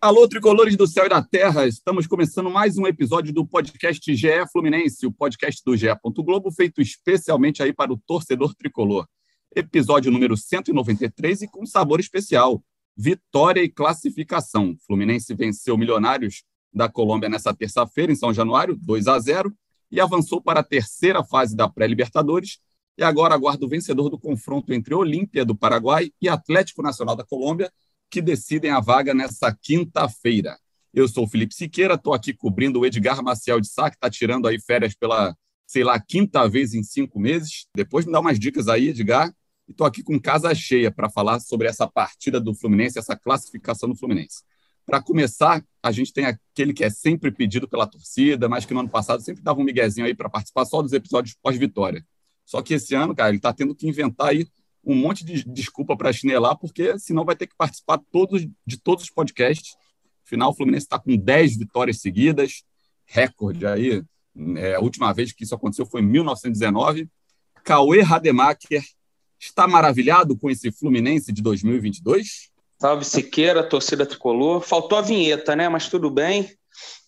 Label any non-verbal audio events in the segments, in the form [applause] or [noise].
Alô, tricolores do céu e da terra, estamos começando mais um episódio do podcast GE Fluminense, o podcast do GE. Globo, feito especialmente aí para o torcedor tricolor. Episódio número 193 e com sabor especial: vitória e classificação. Fluminense venceu Milionários da Colômbia nessa terça-feira, em São Januário, 2 a 0, e avançou para a terceira fase da pré-Libertadores. E agora aguarda o vencedor do confronto entre Olímpia do Paraguai e Atlético Nacional da Colômbia que decidem a vaga nessa quinta-feira. Eu sou o Felipe Siqueira, estou aqui cobrindo o Edgar Maciel de Sá, que está tirando aí férias pela, sei lá, quinta vez em cinco meses. Depois me dá umas dicas aí, Edgar. E estou aqui com casa cheia para falar sobre essa partida do Fluminense, essa classificação do Fluminense. Para começar, a gente tem aquele que é sempre pedido pela torcida, mas que no ano passado sempre dava um miguezinho aí para participar só dos episódios pós-vitória. Só que esse ano, cara, ele está tendo que inventar aí um monte de desculpa para chinelar, porque senão vai ter que participar todos, de todos os podcasts. Afinal, o Fluminense está com 10 vitórias seguidas, recorde aí. É, a última vez que isso aconteceu foi em 1919. Cauê Rademacher está maravilhado com esse Fluminense de 2022? Salve Siqueira, torcida tricolor. Faltou a vinheta, né? Mas tudo bem.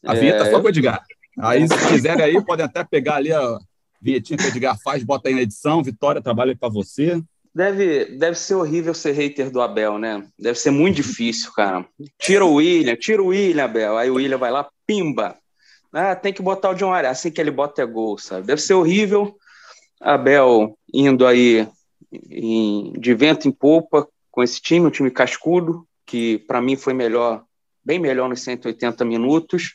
A vinheta é... só com o Edgar. Aí, se quiserem aí, podem até pegar ali a vinhetinha que o Edgar faz, bota aí na edição. Vitória, trabalho para você. Deve, deve ser horrível ser hater do Abel, né? Deve ser muito difícil, cara. Tira o William, tira o William, Abel. Aí o William vai lá, pimba. Ah, tem que botar o John Arias. Assim que ele bota é gol, sabe? Deve ser horrível. Abel indo aí em, de vento em polpa com esse time, um time cascudo, que para mim foi melhor, bem melhor nos 180 minutos.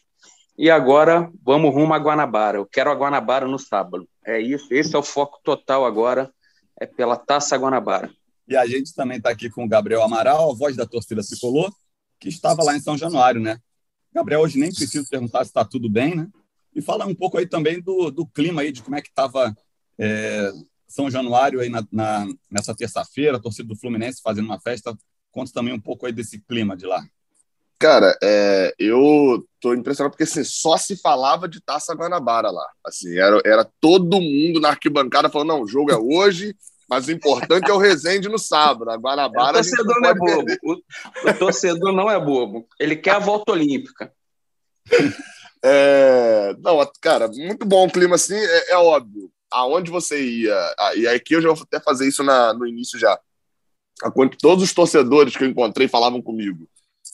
E agora vamos rumo a Guanabara. Eu quero a Guanabara no sábado. É isso, esse é o foco total agora é pela Taça Guanabara. E a gente também está aqui com o Gabriel Amaral, a voz da torcida tricolor, que estava lá em São Januário, né? Gabriel, hoje nem preciso perguntar se está tudo bem, né? E falar um pouco aí também do, do clima aí, de como é que estava é, São Januário aí na, na nessa terça-feira, a torcida do Fluminense fazendo uma festa. Conta também um pouco aí desse clima de lá. Cara, é, eu tô impressionado porque assim, só se falava de Taça Guanabara lá. Assim, era, era todo mundo na arquibancada falando: não, o jogo é hoje, mas o importante é o Resende no sábado. A Guanabara. O torcedor não, não é bobo. O, o, torcedor não é bobo. Ele quer a volta olímpica. [laughs] É, não, cara, muito bom o clima assim, é, é, óbvio. Aonde você ia, e aqui eu já vou até fazer isso na, no início já. Todos os torcedores que eu encontrei falavam comigo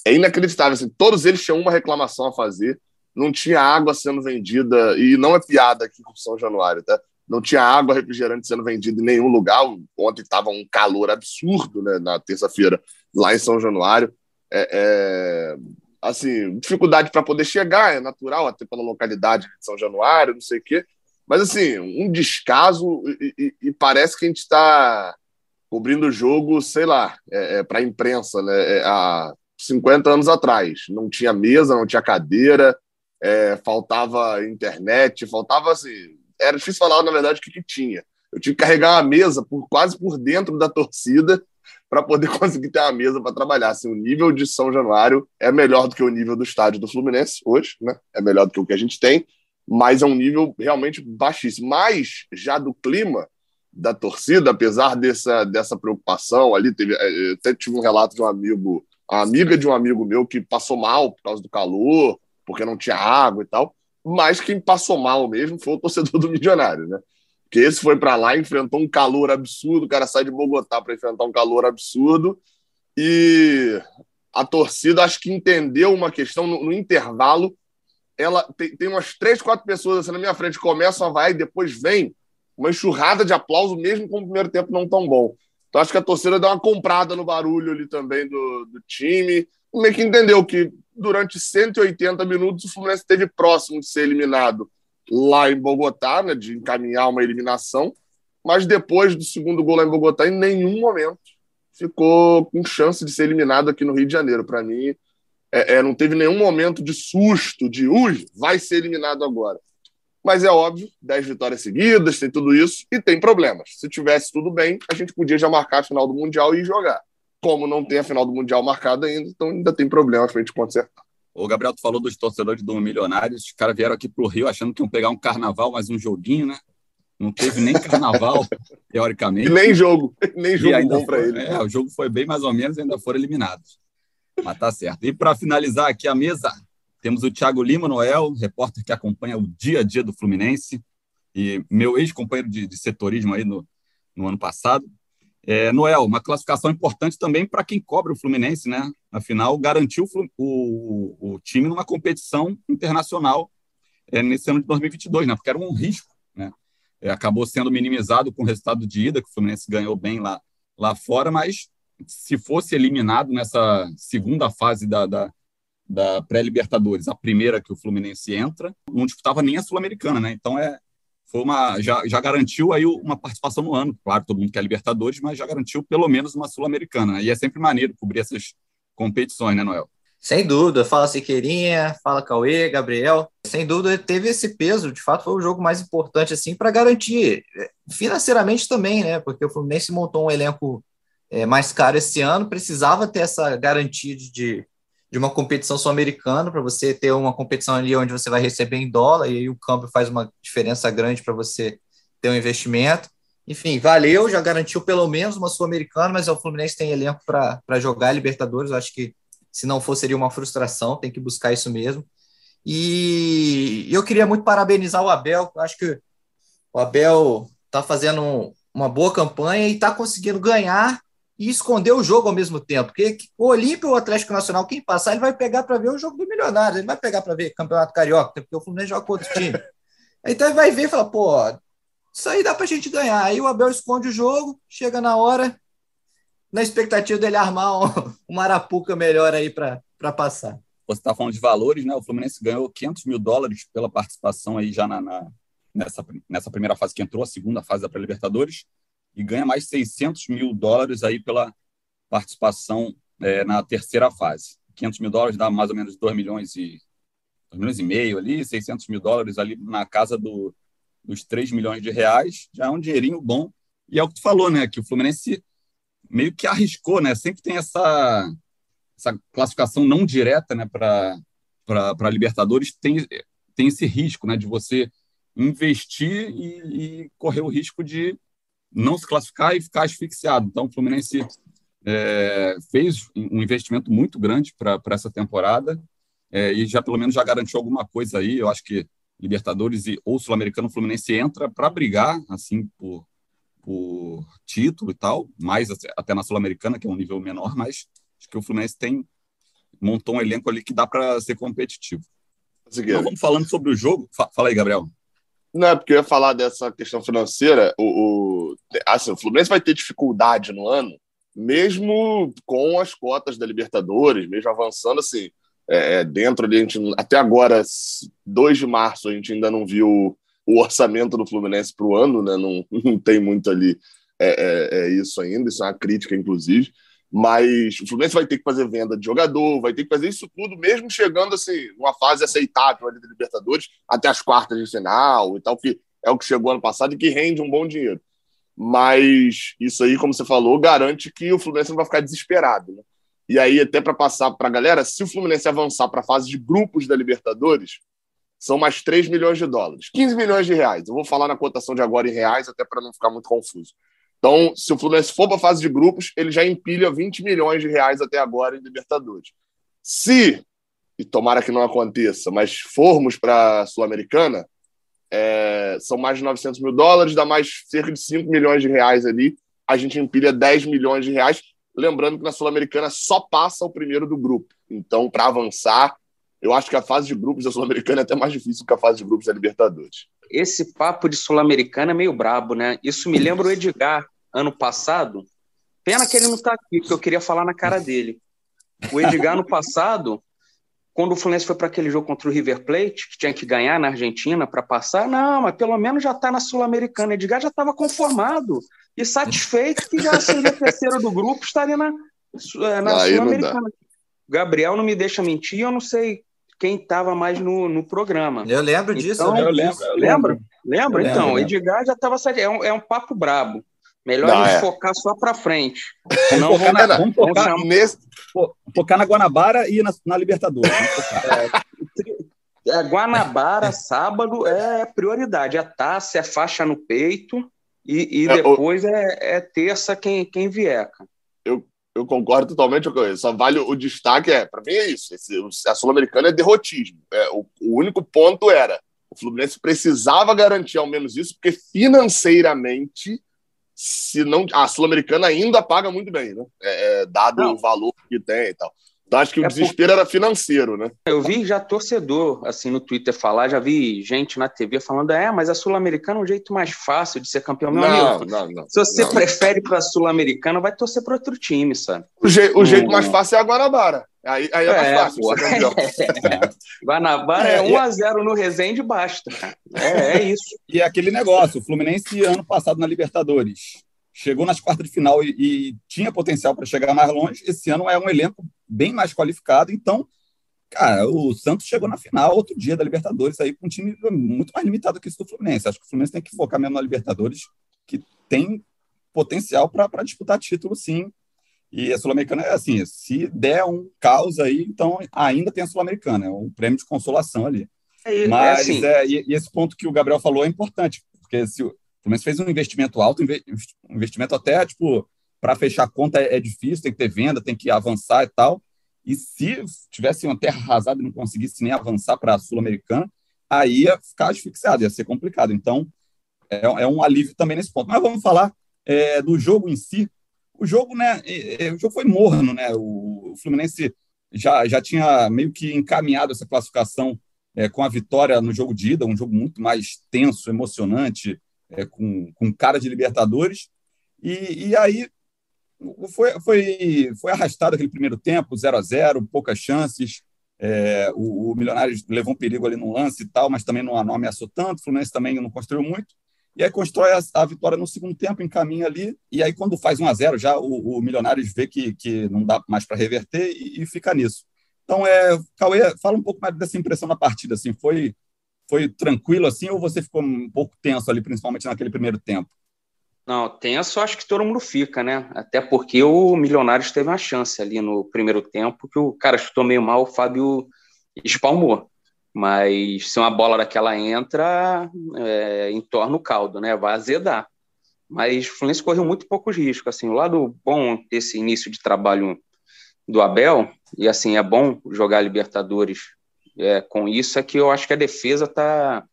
é inacreditável. Assim, todos eles tinham uma reclamação a fazer. Não tinha água sendo vendida, e não é piada aqui com São Januário, tá? Não tinha água refrigerante sendo vendida em nenhum lugar. Ontem estava um calor absurdo, né, na terça-feira, lá em São Januário. É, é assim, dificuldade para poder chegar, é natural, até pela localidade de São Januário, não sei o quê. Mas, assim, um descaso, e, e, e parece que a gente está cobrindo o jogo, sei lá, é, é para a imprensa, né? É, a, 50 anos atrás. Não tinha mesa, não tinha cadeira, é, faltava internet, faltava assim. Era difícil falar, na verdade, o que, que tinha. Eu tinha que carregar uma mesa por quase por dentro da torcida para poder [laughs] conseguir ter uma mesa para trabalhar. Assim, o nível de São Januário é melhor do que o nível do estádio do Fluminense hoje, né? É melhor do que o que a gente tem, mas é um nível realmente baixíssimo. Mas já do clima da torcida, apesar dessa, dessa preocupação ali, teve, é, até tive um relato de um amigo a amiga de um amigo meu que passou mal por causa do calor, porque não tinha água e tal. Mas quem passou mal mesmo foi o torcedor do Milionário, né? Que esse foi para lá, enfrentou um calor absurdo, o cara sai de Bogotá para enfrentar um calor absurdo. E a torcida acho que entendeu uma questão no, no intervalo. Ela tem, tem, umas três, quatro pessoas assim na minha frente, começam a vai depois vem uma enxurrada de aplauso, mesmo com o primeiro tempo não tão bom. Então acho que a torcida deu uma comprada no barulho ali também do, do time. Meio que entendeu que durante 180 minutos o Fluminense esteve próximo de ser eliminado lá em Bogotá, né, de encaminhar uma eliminação, mas depois do segundo gol lá em Bogotá, em nenhum momento ficou com chance de ser eliminado aqui no Rio de Janeiro. Para mim, é, é, não teve nenhum momento de susto, de ui, vai ser eliminado agora. Mas é óbvio, 10 vitórias seguidas, tem tudo isso e tem problemas. Se tivesse tudo bem, a gente podia já marcar a final do Mundial e jogar. Como não tem a final do Mundial marcada ainda, então ainda tem problemas para a gente consertar. O Gabriel, tu falou dos torcedores do Milionários. Os caras vieram aqui para o Rio achando que iam pegar um carnaval, mais um joguinho, né? Não teve nem carnaval, [laughs] teoricamente. E nem jogo, [laughs] nem jogo bom para ele. É, o jogo foi bem mais ou menos, ainda foram eliminados. Mas tá certo. E para finalizar aqui a mesa, temos o Thiago Lima Noel, repórter que acompanha o dia a dia do Fluminense e meu ex-companheiro de, de, setorismo aí no, no ano passado. É, Noel, uma classificação importante também para quem cobre o Fluminense, né? Afinal, garantiu o, o, o time numa competição internacional é, nesse ano de 2022, né? Porque era um risco, né? É, acabou sendo minimizado com o resultado de ida, que o Fluminense ganhou bem lá, lá fora, mas se fosse eliminado nessa segunda fase da, da, da pré-Libertadores, a primeira que o Fluminense entra, não disputava nem a Sul-Americana, né? Então é foi uma já, já garantiu aí uma participação no ano. Claro, todo mundo quer Libertadores, mas já garantiu pelo menos uma Sul-Americana. Né? E é sempre maneiro cobrir essas competições, né, Noel? Sem dúvida, fala Siqueirinha, fala Cauê, Gabriel. Sem dúvida, teve esse peso, de fato, foi o jogo mais importante assim para garantir eh, financeiramente também, né? Porque o Fluminense montou um elenco é, mais caro esse ano, precisava ter essa garantia de, de uma competição sul-americana para você ter uma competição ali onde você vai receber em dólar e aí o câmbio faz uma diferença grande para você ter um investimento. Enfim, valeu, já garantiu pelo menos uma sul-americana, mas o Fluminense tem elenco para jogar Libertadores, eu acho que se não for, seria uma frustração, tem que buscar isso mesmo. E eu queria muito parabenizar o Abel, acho que o Abel está fazendo uma boa campanha e está conseguindo ganhar e esconder o jogo ao mesmo tempo. Porque o Olímpio ou o Atlético Nacional, quem passar, ele vai pegar para ver o jogo do Milionário, ele vai pegar para ver Campeonato Carioca, porque o Fluminense joga com outro time. [laughs] Então ele vai ver e fala, pô, isso aí dá para a gente ganhar. Aí o Abel esconde o jogo, chega na hora, na expectativa dele armar um, [laughs] uma arapuca melhor aí para passar. Você está falando de valores, né? O Fluminense ganhou 500 mil dólares pela participação aí já na, na, nessa, nessa primeira fase que entrou, a segunda fase da pré-Libertadores, e ganha mais 600 mil dólares aí pela participação é, na terceira fase. 500 mil dólares dá mais ou menos 2 milhões e 2 milhões e meio ali, 600 mil dólares ali na casa do, dos 3 milhões de reais, já é um dinheirinho bom. E é o que tu falou, né? Que o Fluminense meio que arriscou, né? Sempre tem essa, essa classificação não direta, né, para Libertadores tem tem esse risco, né, de você investir e, e, correr o risco de não se classificar e ficar asfixiado. Então, o Fluminense é, fez um investimento muito grande para essa temporada é, e já pelo menos já garantiu alguma coisa aí. Eu acho que Libertadores e ou Sul-Americano, o Fluminense entra para brigar assim por por título e tal, mais até na Sul-Americana, que é um nível menor, mas acho que o Fluminense tem montou um elenco ali que dá para ser competitivo. Então, vamos falando sobre o jogo. Fala aí, Gabriel. Não, é porque eu ia falar dessa questão financeira. O, o, assim, o Fluminense vai ter dificuldade no ano, mesmo com as cotas da Libertadores, mesmo avançando assim. É, é dentro ali, a gente, até agora, 2 de março, a gente ainda não viu o orçamento do Fluminense para o ano, né? Não, [laughs] não tem muito ali é, é, é, isso ainda, isso é uma crítica, inclusive. Mas o Fluminense vai ter que fazer venda de jogador, vai ter que fazer isso tudo, mesmo chegando assim, numa fase aceitável ali da Libertadores, até as quartas de final e tal, que é o que chegou ano passado e que rende um bom dinheiro. Mas isso aí, como você falou, garante que o Fluminense não vai ficar desesperado. Né? E aí, até para passar para a galera, se o Fluminense avançar para a fase de grupos da Libertadores, são mais 3 milhões de dólares. 15 milhões de reais. Eu vou falar na cotação de agora em reais, até para não ficar muito confuso. Então, se o Fluminense for para a fase de grupos, ele já empilha 20 milhões de reais até agora em Libertadores. Se, e tomara que não aconteça, mas formos para a Sul-Americana, é, são mais de 900 mil dólares, dá mais cerca de 5 milhões de reais ali. A gente empilha 10 milhões de reais. Lembrando que na Sul-Americana só passa o primeiro do grupo. Então, para avançar, eu acho que a fase de grupos da Sul-Americana é até mais difícil que a fase de grupos da Libertadores. Esse papo de Sul-Americana é meio brabo, né? Isso me lembra o Edgar, ano passado. Pena que ele não está aqui, porque eu queria falar na cara dele. O Edgar, no passado, quando o Fluminense foi para aquele jogo contra o River Plate, que tinha que ganhar na Argentina para passar, não, mas pelo menos já está na Sul-Americana. Edgar já estava conformado e satisfeito que já seria terceiro do grupo, estaria na, eh, na Sul-Americana. Gabriel não me deixa mentir, eu não sei quem estava mais no, no programa. Eu lembro disso. Então, eu lembro. Eu lembro. Lembra? então, lembro. Edgar já estava é um, é um papo brabo. Melhor Não, é. focar só para frente. Não focar, vamos, na, vamos focar, vamos nesse... focar na Guanabara e na, na Libertadores. É, é, Guanabara, sábado, é prioridade. É taça, é faixa no peito e, e é, depois é, é terça quem, quem vier. Eu eu concordo totalmente com isso. Só vale o destaque, é, para mim é isso. Esse, a Sul-Americana é derrotismo. É, o, o, único ponto era o Fluminense precisava garantir ao menos isso, porque financeiramente, se não. A Sul-Americana ainda paga muito bem, né? É, é dado não. o valor que tem e tal. Acho que o é desespero por... era financeiro, né? Eu vi já torcedor, assim, no Twitter falar, já vi gente na TV falando, é, mas a Sul-Americana é um jeito mais fácil de ser campeão. Meu não, amigo, não, não, se você não. prefere para a Sul-Americana, vai torcer para outro time, sabe? O, je o jeito mais fácil é a Guanabara. Aí, aí é, mais é, fácil pô. ser campeão. [laughs] Guanabara é, é 1x0 no Resende, basta. É, é isso. E é aquele negócio, o Fluminense, ano passado na Libertadores, chegou nas quartas de final e, e tinha potencial para chegar mais longe. Esse ano é um elenco bem mais qualificado, então, cara, o Santos chegou na final outro dia da Libertadores aí com um time muito mais limitado que esse do Fluminense. Acho que o Fluminense tem que focar mesmo na Libertadores, que tem potencial para disputar título, sim. E a Sul-Americana é assim: se der um caos aí, então ainda tem a Sul-Americana, é um prêmio de consolação ali. É, Mas é assim. é, e, e, esse ponto que o Gabriel falou é importante, porque se o Fluminense fez um investimento alto, um investimento até, tipo, para fechar a conta é, é, difícil, tem que ter venda, tem que avançar e tal. E se tivesse uma terra arrasada e não conseguisse nem avançar para a Sul-Americana, aí ia ficar asfixiado, ia ser complicado. Então, é, é, um alívio também nesse ponto. Mas vamos falar é, do jogo em si. O jogo, né, é, é, o jogo foi morno, né? O, o, Fluminense já, já tinha meio que encaminhado essa classificação com a vitória no jogo de ida, um jogo muito mais tenso, emocionante, é, com, com cara de Libertadores. E, e aí foi, foi, foi arrastado aquele primeiro tempo, 0 a 0 poucas chances. É, o, o Milionários levou um perigo ali no lance e tal, mas também não, não ameaçou tanto. O Fluminense também não construiu muito. E aí constrói a, a vitória no segundo tempo, encaminha ali. E aí, quando faz 1 a 0 já o, o Milionários vê que, que não dá mais para reverter e, e, fica nisso. Então, é, Cauê, fala um pouco mais dessa impressão na partida. Assim, foi, foi tranquilo assim ou você ficou um pouco tenso ali, principalmente naquele primeiro tempo? Não, tenso acho que todo mundo fica, né? Até porque o Milionários teve uma chance ali no primeiro tempo que o cara chutou meio mal, o Fábio espalmou. Mas se uma bola daquela entra, é, entorna o caldo, né? Vai azedar. Mas o Fluminense correu muito poucos riscos. Assim, o lado bom desse início de trabalho do Abel, e assim, é bom jogar Libertadores é, com isso é que eu acho que a defesa está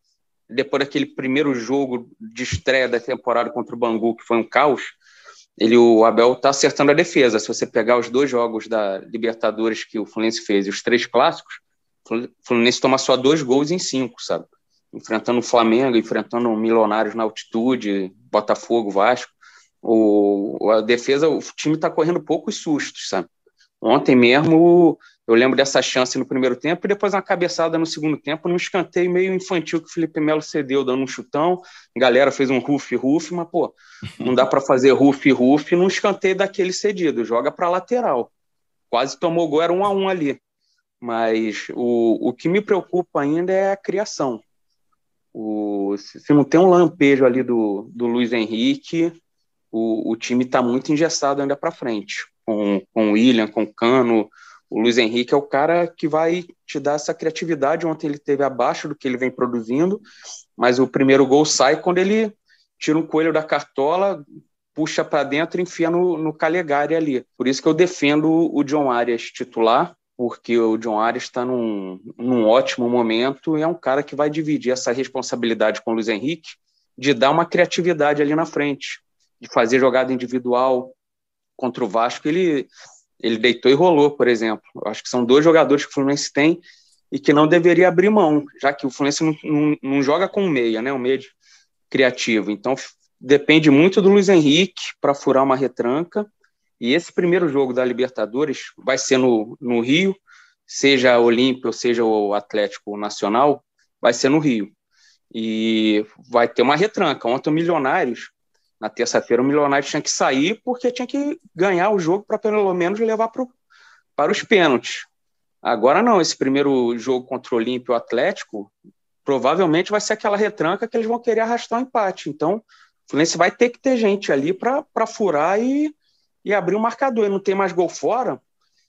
depois daquele primeiro jogo de estreia da temporada contra o Bangu, que foi um caos, ele, o Abel está acertando a defesa. Se você pegar os dois jogos da Libertadores que o Fluminense fez e os três clássicos, o Fluminense toma só dois gols em cinco, sabe? Enfrentando o Flamengo, enfrentando o Milionários na altitude, Botafogo, Vasco. O, a defesa, o time está correndo poucos sustos, sabe? Ontem mesmo eu lembro dessa chance no primeiro tempo e depois uma cabeçada no segundo tempo, num escanteio meio infantil que o Felipe Melo cedeu, dando um chutão. A galera fez um ruf-ruf, mas, pô, não dá para fazer ruf-ruf num escanteio daquele cedido, joga para lateral. Quase tomou gol, era um a um ali. Mas o, o que me preocupa ainda é a criação. O, se não tem um lampejo ali do, do Luiz Henrique, o, o time está muito engessado ainda para frente. Com, com o William, com o Cano, o Luiz Henrique é o cara que vai te dar essa criatividade. Ontem ele teve abaixo do que ele vem produzindo, mas o primeiro gol sai quando ele tira um coelho da cartola, puxa para dentro e enfia no, no Calegari ali. Por isso que eu defendo o John Arias titular, porque o John Arias está num, num ótimo momento e é um cara que vai dividir essa responsabilidade com o Luiz Henrique de dar uma criatividade ali na frente, de fazer jogada individual contra o Vasco. Ele ele deitou e rolou, por exemplo. Eu acho que são dois jogadores que o Fluminense tem e que não deveria abrir mão, já que o Fluminense não, não, não joga com meia, né? Um meia criativo. Então depende muito do Luiz Henrique para furar uma retranca. E esse primeiro jogo da Libertadores vai ser no, no Rio, seja o Olímpio, ou seja o Atlético Nacional, vai ser no Rio. E vai ter uma retranca. Ontem o Milionários na terça-feira o Milionário tinha que sair porque tinha que ganhar o jogo para pelo menos levar pro, para os pênaltis. Agora não, esse primeiro jogo contra o Olímpio Atlético provavelmente vai ser aquela retranca que eles vão querer arrastar um empate. Então, o Fluminense vai ter que ter gente ali para furar e, e abrir o marcador. E não tem mais gol fora,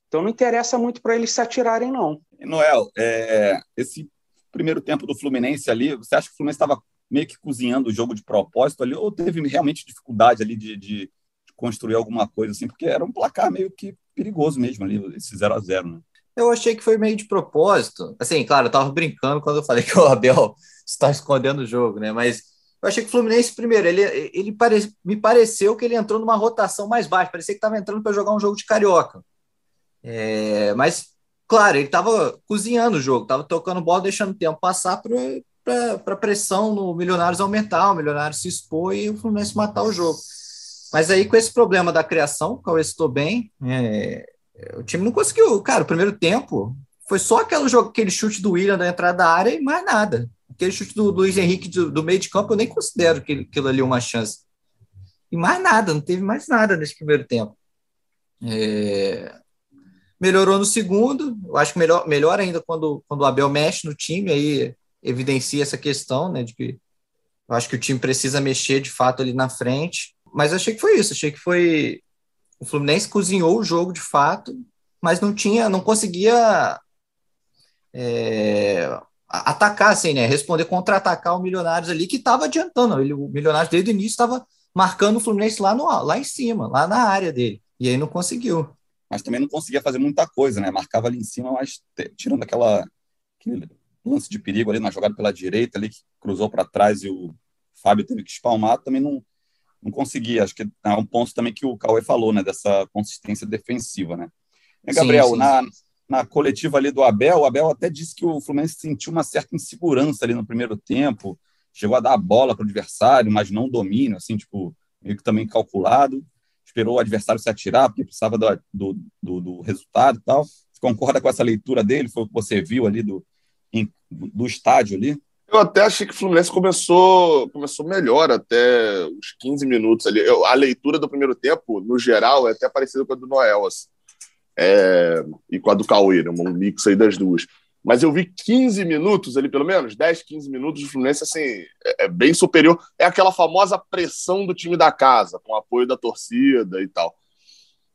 então não interessa muito para eles se atirarem, não. Noel, é, esse primeiro tempo do Fluminense ali, você acha que o Fluminense estava meio que cozinhando o jogo de propósito ali, ou teve realmente dificuldade ali de, de, construir alguma coisa assim, porque era um placar meio que perigoso mesmo ali, esse 0 a 0 né? Eu achei que foi meio de propósito. Assim, claro, eu tava brincando quando eu falei que o Abel [laughs] está escondendo o jogo, né? Mas eu achei que o Fluminense, primeiro, ele, ele pare, me pareceu que ele entrou numa rotação mais baixa, parecia que estava entrando para jogar um jogo de carioca. É, mas, claro, ele estava cozinhando o jogo, estava tocando bola, deixando o tempo passar para a pressão no Milionários aumentar, o Milionários se expor e o Fluminense matar o jogo. Mas aí, com esse problema da criação, o Cauê citou bem, é, o time não conseguiu. Cara, o primeiro tempo foi só aquele, jogo, aquele chute do William da entrada da área e mais nada. Aquele chute do, Luiz Henrique do, do, meio de campo, eu nem considero que aquilo ali uma chance. E mais nada, não teve mais nada nesse primeiro tempo. É... Melhorou no segundo, eu acho que melhor, melhor ainda quando, quando o Abel mexe no time, aí evidencia essa questão, né, de que eu acho que o time precisa mexer de fato ali na frente. Mas achei que foi isso, achei que foi. O Fluminense cozinhou o jogo de fato, mas não tinha, não conseguia é, atacar, assim, né? Responder, contra-atacar o Milionários ali, que estava adiantando. Ele, o Milionários, desde o início, estava marcando o Fluminense lá, no, lá em cima, lá na área dele. E aí não conseguiu. Mas também não conseguia fazer muita coisa, né? Marcava ali em cima, mas tirando aquela aquele lance de perigo ali na jogada pela direita, ali que cruzou para trás e o Fábio teve que espalmar, também não, não conseguia. Acho que é um ponto também que o Cauê falou, né? Dessa consistência defensiva, né? E, Gabriel, sim, sim, na, sim na coletiva ali do Abel, o Abel até disse que o Fluminense sentiu uma certa insegurança ali no primeiro tempo, chegou a dar a bola para o adversário, mas não domínio, assim, tipo, meio que também calculado, esperou o adversário se atirar, porque precisava do, do, do, do resultado e tal. Você concorda com essa leitura dele? Foi o que você viu ali do, do estádio ali? Eu até achei que o Fluminense começou, começou melhor até os 15 minutos ali. Eu, a leitura do primeiro tempo, no geral, é até parecida com a do Noel. Assim é, e com a do Cauê, né, um mix aí das duas. Mas eu vi 15 minutos ali, pelo menos, 10, 15 minutos do Fluminense, assim, é, é bem superior. É aquela famosa pressão do time da casa, com apoio da torcida e tal.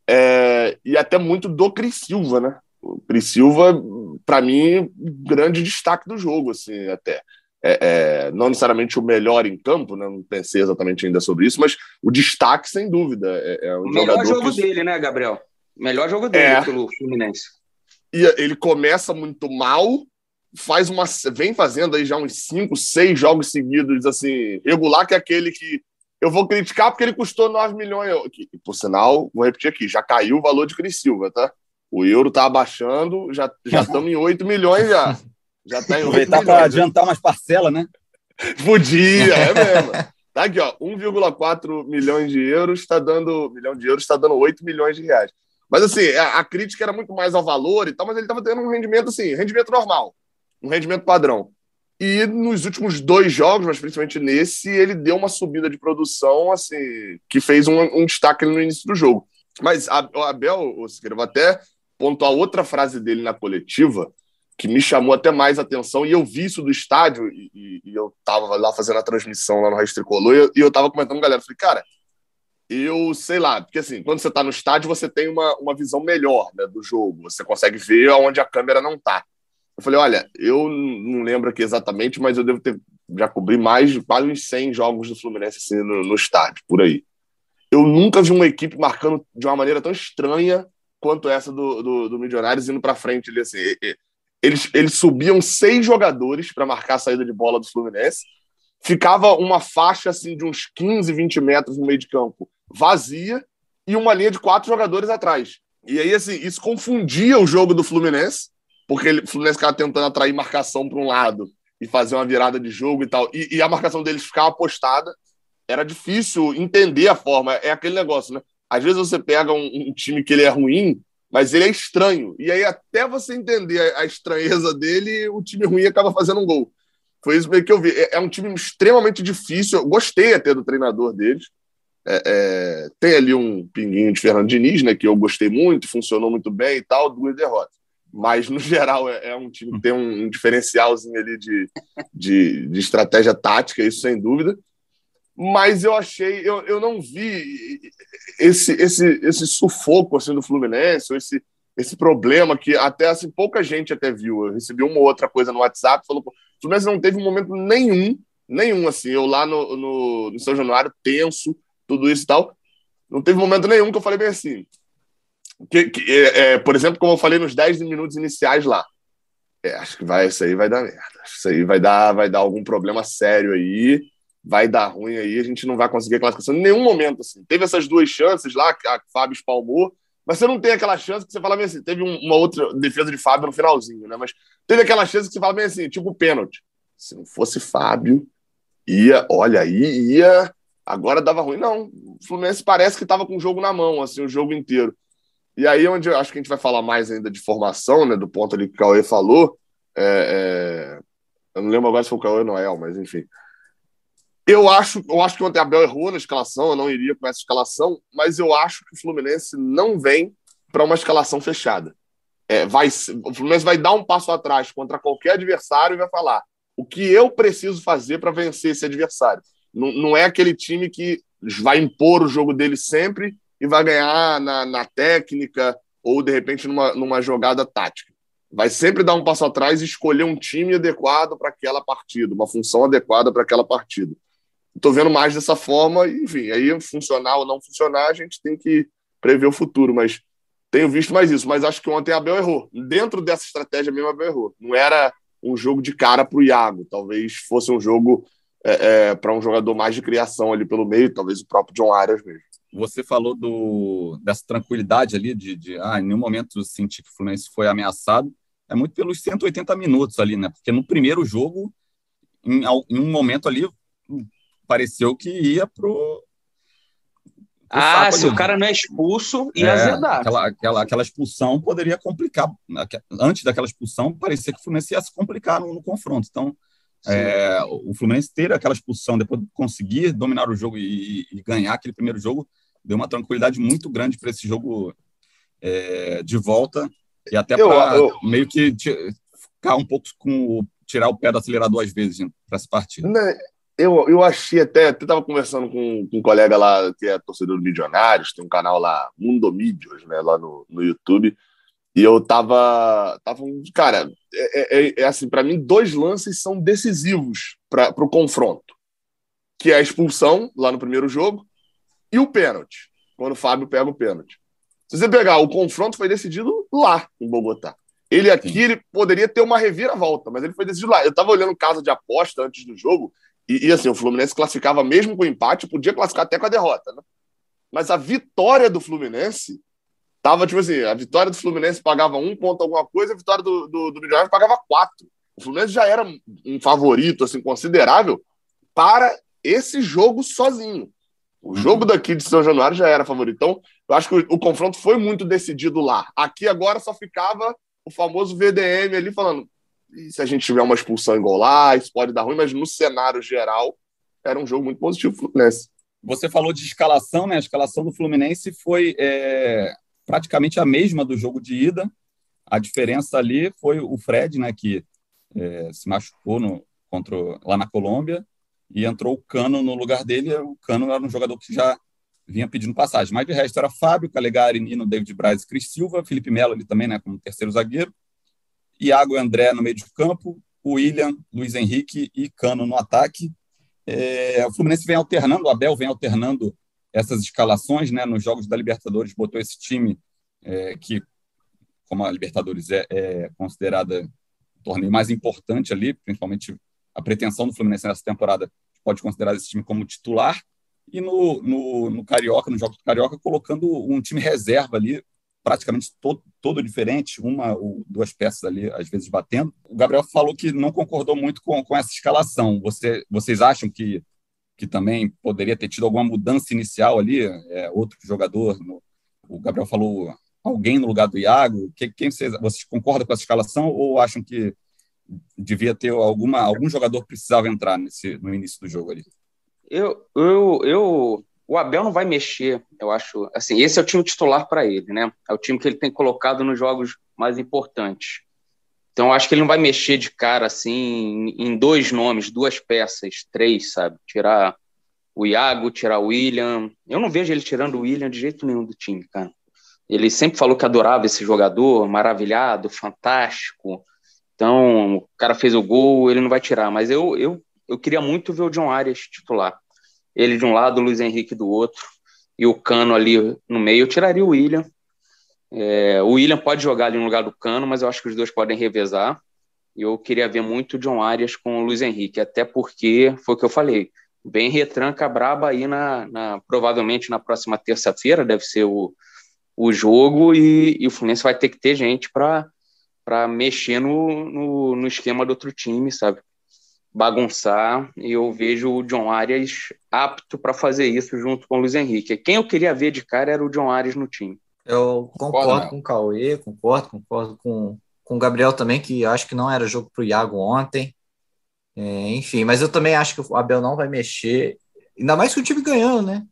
É, e até muito do Cris Silva, né? O Silva, para mim, grande destaque do jogo, assim, até. É, é, não necessariamente o melhor em campo, né? não pensei exatamente ainda sobre isso, mas o destaque, sem dúvida. É, é um o melhor jogo que... dele, né, Gabriel? Melhor jogo dele é. pelo Fluminense. E ele começa muito mal, faz uma, vem fazendo aí já uns cinco, seis jogos seguidos, assim, regular, que é aquele que eu vou criticar porque ele custou 9 milhões. Que, por sinal, vou repetir aqui, já caiu o valor de Cris Silva, tá? O euro tá abaixando, já já [laughs] estamos em 8 milhões já. Já tá em 8 Aproveitar para adiantar umas parcelas, né? [laughs] Podia, é mesmo. Tá aqui, ó, 1,4 milhões de euros está dando, milhão de euros está dando 8 milhões de reais. Mas assim, a, a crítica era muito mais ao valor e tal, mas ele estava tendo um rendimento assim, rendimento normal, um rendimento padrão. E nos últimos dois jogos, mas principalmente nesse, ele deu uma subida de produção assim que fez um, um destaque no início do jogo. Mas a, o Abel, eu vou até pontuar outra frase dele na coletiva que me chamou até mais atenção, e eu vi isso do estádio, e, e, e eu estava lá fazendo a transmissão lá no Raiz Tricolor, e eu, e eu tava comentando com a galera, falei, cara, eu sei lá, porque assim, quando você está no estádio, você tem uma, uma visão melhor né, do jogo, você consegue ver onde a câmera não está. Eu falei, olha, eu não lembro aqui exatamente, mas eu devo ter já cobri mais de quase uns 100 jogos do Fluminense assim, no, no estádio, por aí. Eu nunca vi uma equipe marcando de uma maneira tão estranha quanto essa do, do, do Milionários indo para frente. Ele, assim, eles, eles subiam seis jogadores para marcar a saída de bola do Fluminense. Ficava uma faixa assim de uns 15, 20 metros no meio de campo vazia e uma linha de quatro jogadores atrás. E aí, assim, isso confundia o jogo do Fluminense, porque ele, o Fluminense ficava tentando atrair marcação para um lado e fazer uma virada de jogo e tal. E, e a marcação deles ficava apostada. Era difícil entender a forma. É aquele negócio, né? Às vezes você pega um, um time que ele é ruim, mas ele é estranho. E aí, até você entender a, a estranheza dele, o time ruim acaba fazendo um gol. Foi isso que eu vi. É, é um time extremamente difícil. Eu gostei até do treinador deles. É, é, tem ali um pinguinho de Fernando Diniz, né, que eu gostei muito, funcionou muito bem e tal, duas derrotas. Mas, no geral, é, é um time que tem um, um diferencialzinho ali de, de, de, estratégia tática, isso sem dúvida. Mas eu achei, eu, eu não vi esse, esse, esse sufoco assim, do Fluminense, esse, esse problema que até assim, pouca gente até viu. Eu recebi uma ou outra coisa no WhatsApp, falou: o Fluminense não teve um momento nenhum, nenhum assim. Eu lá no, no, no São Januário, tenso, tudo isso e tal. não teve momento nenhum que eu falei bem assim. Que, que é, é, por exemplo, como eu falei nos 10 minutos iniciais lá. É, acho que vai, isso aí vai dar merda. Isso aí vai dar, vai dar algum problema sério aí. Vai dar ruim aí, a gente não vai conseguir a classificação em nenhum momento. Assim. Teve essas duas chances lá, que a Fábio espalmou, mas você não tem aquela chance que você fala bem assim. Teve uma outra defesa de Fábio no finalzinho, né? Mas teve aquela chance que você fala bem assim, tipo pênalti. Se não fosse Fábio, ia, olha aí, ia. Agora dava ruim. Não, o Fluminense parece que estava com o jogo na mão, assim, o jogo inteiro. E aí, onde eu acho que a gente vai falar mais ainda de formação, né, do ponto ali que o Cauê falou, é, é... eu não lembro agora se foi o Cauê ou Noel, mas enfim. Eu acho, eu acho que a Abel errou na escalação, eu não iria com essa escalação, mas eu acho que o Fluminense não vem para uma escalação fechada. É, vai, o Fluminense vai dar um passo atrás contra qualquer adversário e vai falar o que eu preciso fazer para vencer esse adversário. Não, não é aquele time que vai impor o jogo dele sempre e vai ganhar na, na técnica ou, de repente, numa, numa jogada tática. Vai sempre dar um passo atrás e escolher um time adequado para aquela partida, uma função adequada para aquela partida. Estou vendo mais dessa forma, enfim, aí funcionar ou não funcionar, a gente tem que prever o futuro, mas tenho visto mais isso. Mas acho que ontem a Abel errou. Dentro dessa estratégia mesmo, a Abel errou. Não era um jogo de cara para o Iago, talvez fosse um jogo é, é, para um jogador mais de criação ali pelo meio, talvez o próprio John Arias mesmo. Você falou do, dessa tranquilidade ali, de, de ah, em nenhum momento sentir que o Fluminense foi ameaçado. É muito pelos 180 minutos ali, né? Porque no primeiro jogo, em, em um momento ali, pareceu que ia pro. pro ah, se ali. o cara não é expulso, ia é, azedar. Aquela, aquela, aquela expulsão poderia complicar. Antes daquela expulsão, parecia que o Fluminense ia se complicar no, no confronto. Então, é, o Fluminense ter aquela expulsão, depois de conseguir dominar o jogo e, e ganhar aquele primeiro jogo, deu uma tranquilidade muito grande para esse jogo é, de volta e até para meio que ficar um pouco com o, tirar o pé do acelerador às vezes para essa partida. Eu, eu achei até, até estava conversando com, com, um colega lá que é torcedor do Milionários, tem um canal lá, Mundo Mídios, né, lá no, no YouTube, e eu tava, tava cara, é, é, é assim, para mim, dois lances são decisivos para o confronto, que é a expulsão lá no primeiro jogo e o pênalti, quando o Fábio pega o pênalti. Se você pegar, o confronto foi decidido lá em Bogotá. Ele aqui ele poderia ter uma reviravolta, mas ele foi decidido lá. Eu estava olhando casa de aposta antes do jogo, e, e, assim, o Fluminense classificava mesmo com o empate, podia classificar até com a derrota, né? Mas a vitória do Fluminense tava, tipo assim, a vitória do Fluminense pagava um ponto alguma coisa, a vitória do, do, do Milionário pagava quatro. O Fluminense já era um favorito, assim, considerável para esse jogo sozinho. O uhum. jogo daqui de São Januário já era favorito. Então, eu acho que o, o, confronto foi muito decidido lá. Aqui agora só ficava o famoso VDM ali falando: e se a gente tiver uma expulsão igual lá, isso pode dar ruim, mas no cenário geral era um jogo muito positivo para o Fluminense. Você falou de escalação, né? A escalação do Fluminense foi é, praticamente a mesma do jogo de ida. A diferença ali foi o Fred, né? Que é, se machucou no, contra, lá na Colômbia e entrou o Cano no lugar dele. O Cano era um jogador que já vinha pedindo passagem. Mas de resto era Fábio, Calegari, Nino, David Braz Cris Silva, Felipe Melo ali também, né, como terceiro zagueiro, Iago e André no meio de campo, William, Luiz Henrique e Cano no ataque. É, o Fluminense vem alternando, o Abel vem alternando essas escalações, né, nos jogos da Libertadores, botou esse time é, que, como a Libertadores é, é considerada o torneio mais importante ali, principalmente a pretensão do Fluminense nessa temporada pode considerar esse time como titular, e no, no, no Carioca, no jogo do Carioca, colocando um time reserva ali, praticamente todo, todo diferente, uma ou duas peças ali, às vezes batendo. O Gabriel falou que não concordou muito com, com essa escalação. Você, vocês acham que, que também poderia ter tido alguma mudança inicial ali? É, outro jogador, no, o Gabriel falou alguém no lugar do Iago. Que, quem vocês, vocês concordam com essa escalação ou acham que devia ter alguma algum jogador precisava entrar nesse no início do jogo ali? Eu, eu, eu, o Abel não vai mexer, eu acho. Assim, esse é o time titular para ele, né? É o time que ele tem colocado nos jogos mais importantes. Então, eu acho que ele não vai mexer de cara assim em dois nomes, duas peças, três, sabe? Tirar o Iago, tirar o William. Eu não vejo ele tirando o William de jeito nenhum do time, cara. Ele sempre falou que adorava esse jogador, maravilhado, fantástico. Então, o cara fez o gol, ele não vai tirar. Mas eu, eu, eu queria muito ver o John Arias titular. Ele de um lado, o Luiz Henrique do outro. e o Cano ali no meio, eu tiraria o William. É, o William pode jogar ali no lugar do Cano, mas eu acho que os dois podem revezar. E eu queria ver muito o John Arias com o Luiz Henrique, até porque foi o que eu falei. Bem retranca braba aí na, na provavelmente na próxima terça-feira, deve ser o, o jogo, e, e, o Fluminense vai ter que ter gente para mexer no, no, no esquema do outro time, sabe? bagunçar e eu vejo o John Arias apto para fazer isso junto com o Luiz Henrique. Quem eu queria ver de cara era o John Arias no time. Eu concordo com o Cauê, concordo, concordo com, com o Gabriel também, que acho que não era jogo para o Iago ontem. É, enfim, mas eu também acho que o Abel não vai mexer, ainda mais que o time ganhando, né?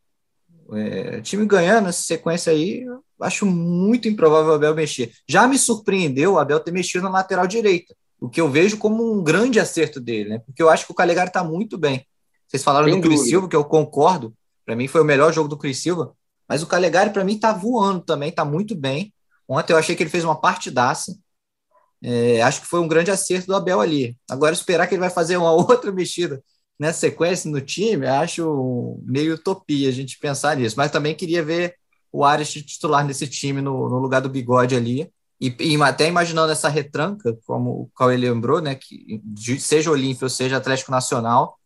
É, time ganhando, essa sequência aí, acho muito improvável o Abel mexer. Já me surpreendeu o Abel ter mexido na lateral direita o que eu vejo como um grande acerto dele, né? Porque eu acho que o Calegari está muito bem. Vocês falaram Sem do Cris Silva, que eu concordo. Para mim foi o melhor jogo do Cris Silva. Mas o Calegari, para mim, está voando também, está muito bem. Ontem eu achei que ele fez uma partidaça. É, acho que foi um grande acerto do Abel ali. Agora, esperar que ele vai fazer uma [laughs] outra mexida nessa sequência no time, acho meio utopia a gente pensar nisso. Mas também queria ver o Ares titular nesse time no, no lugar do bigode ali. E, e, até imaginando essa retranca, como o Cauê lembrou, né, que seja Olímpio ou seja Atlético Nacional,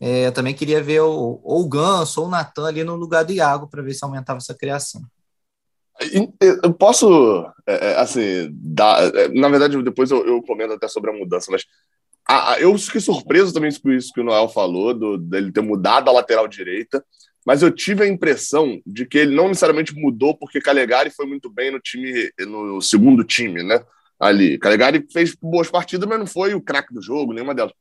é, eu também queria ver o, ou o Ganso ou o Natan ali no lugar do Iago para ver se aumentava essa criação. Eu posso, é, é, assim, dar, é, na verdade, depois eu, eu comento até sobre a mudança, mas a, a, eu fiquei surpreso também com isso que o Noel falou, do, dele ter mudado a lateral direita mas eu tive a impressão de que ele não necessariamente mudou porque Calegari foi muito bem no time, no segundo time, né? Ali. Calegari fez boas partidas, mas não foi o craque do jogo, nenhuma delas.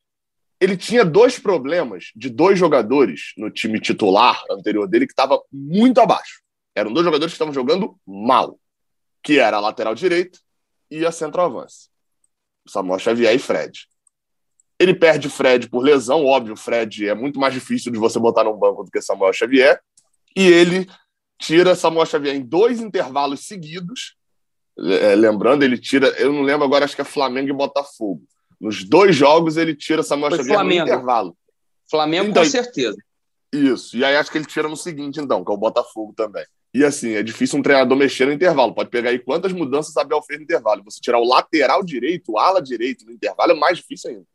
Ele tinha dois problemas de dois jogadores no time titular anterior dele que estava muito abaixo. Eram dois jogadores que estavam jogando mal, que era a lateral direita e a centroavance. Samuel Xavier e Fred. Ele perde Fred por lesão, óbvio, Fred é muito mais difícil de você botar no banco do que Samuel Xavier. E ele tira Samuel Xavier em dois intervalos seguidos. É, lembrando, ele tira, eu não lembro agora, acho que é Flamengo e Botafogo. Nos dois jogos ele tira Samuel Foi Xavier Flamengo. no intervalo. Flamengo então, com certeza. Isso. E aí acho que ele tira no seguinte, então, que é o Botafogo também. E assim, é difícil um treinador mexer no intervalo. Pode pegar aí quantas mudanças Abel fez no intervalo. Você tirar o lateral direito, o ala direito no intervalo é mais difícil ainda.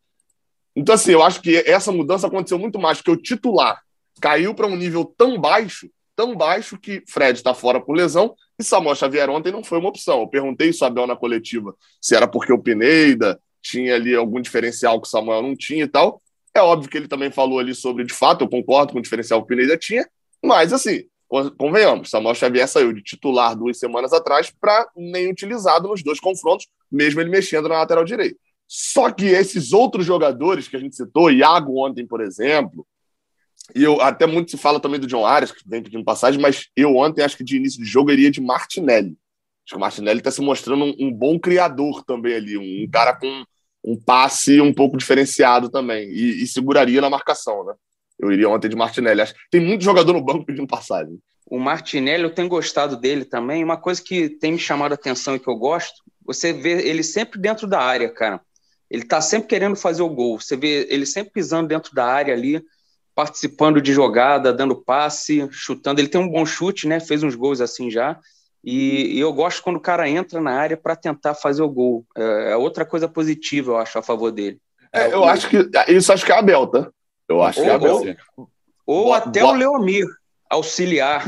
Então, assim, eu acho que essa mudança aconteceu muito mais, porque o titular caiu para um nível tão baixo, tão baixo, que Fred está fora por lesão e Samuel Xavier ontem não foi uma opção. Eu perguntei isso a Abel na coletiva se era porque o Pineda tinha ali algum diferencial que o Samuel não tinha e tal. É óbvio que ele também falou ali sobre, de fato, eu concordo com o diferencial que o Pineda tinha, mas assim, convenhamos, Samuel Xavier saiu de titular duas semanas atrás para nem utilizado nos dois confrontos, mesmo ele mexendo na lateral direita. Só que esses outros jogadores que a gente citou, Iago ontem, por exemplo, e eu até muito se fala também do John Arias, que vem pedindo passagem, mas eu ontem acho que de início de jogo iria de Martinelli. Acho que o Martinelli está se mostrando um, um, bom criador também ali, um, um, cara com um passe um pouco diferenciado também, e, e, seguraria na marcação, né? Eu iria ontem de Martinelli. Acho tem muito jogador no banco pedindo passagem. O Martinelli, eu tenho gostado dele também. Uma coisa que tem me chamado a atenção e que eu gosto, você vê ele sempre dentro da área, cara. Ele está sempre querendo fazer o gol. Você vê ele sempre pisando dentro da área ali, participando de jogada, dando passe, chutando. Ele tem um bom chute, né? Fez uns gols assim já. E, e eu gosto quando o cara entra na área para tentar fazer o gol. É, é, outra coisa positiva, eu acho, a favor dele. É, eu acho que isso acho que é a Abel, tá? Eu acho ou, que é a Abel. Ou, ou até o Leomir, auxiliar,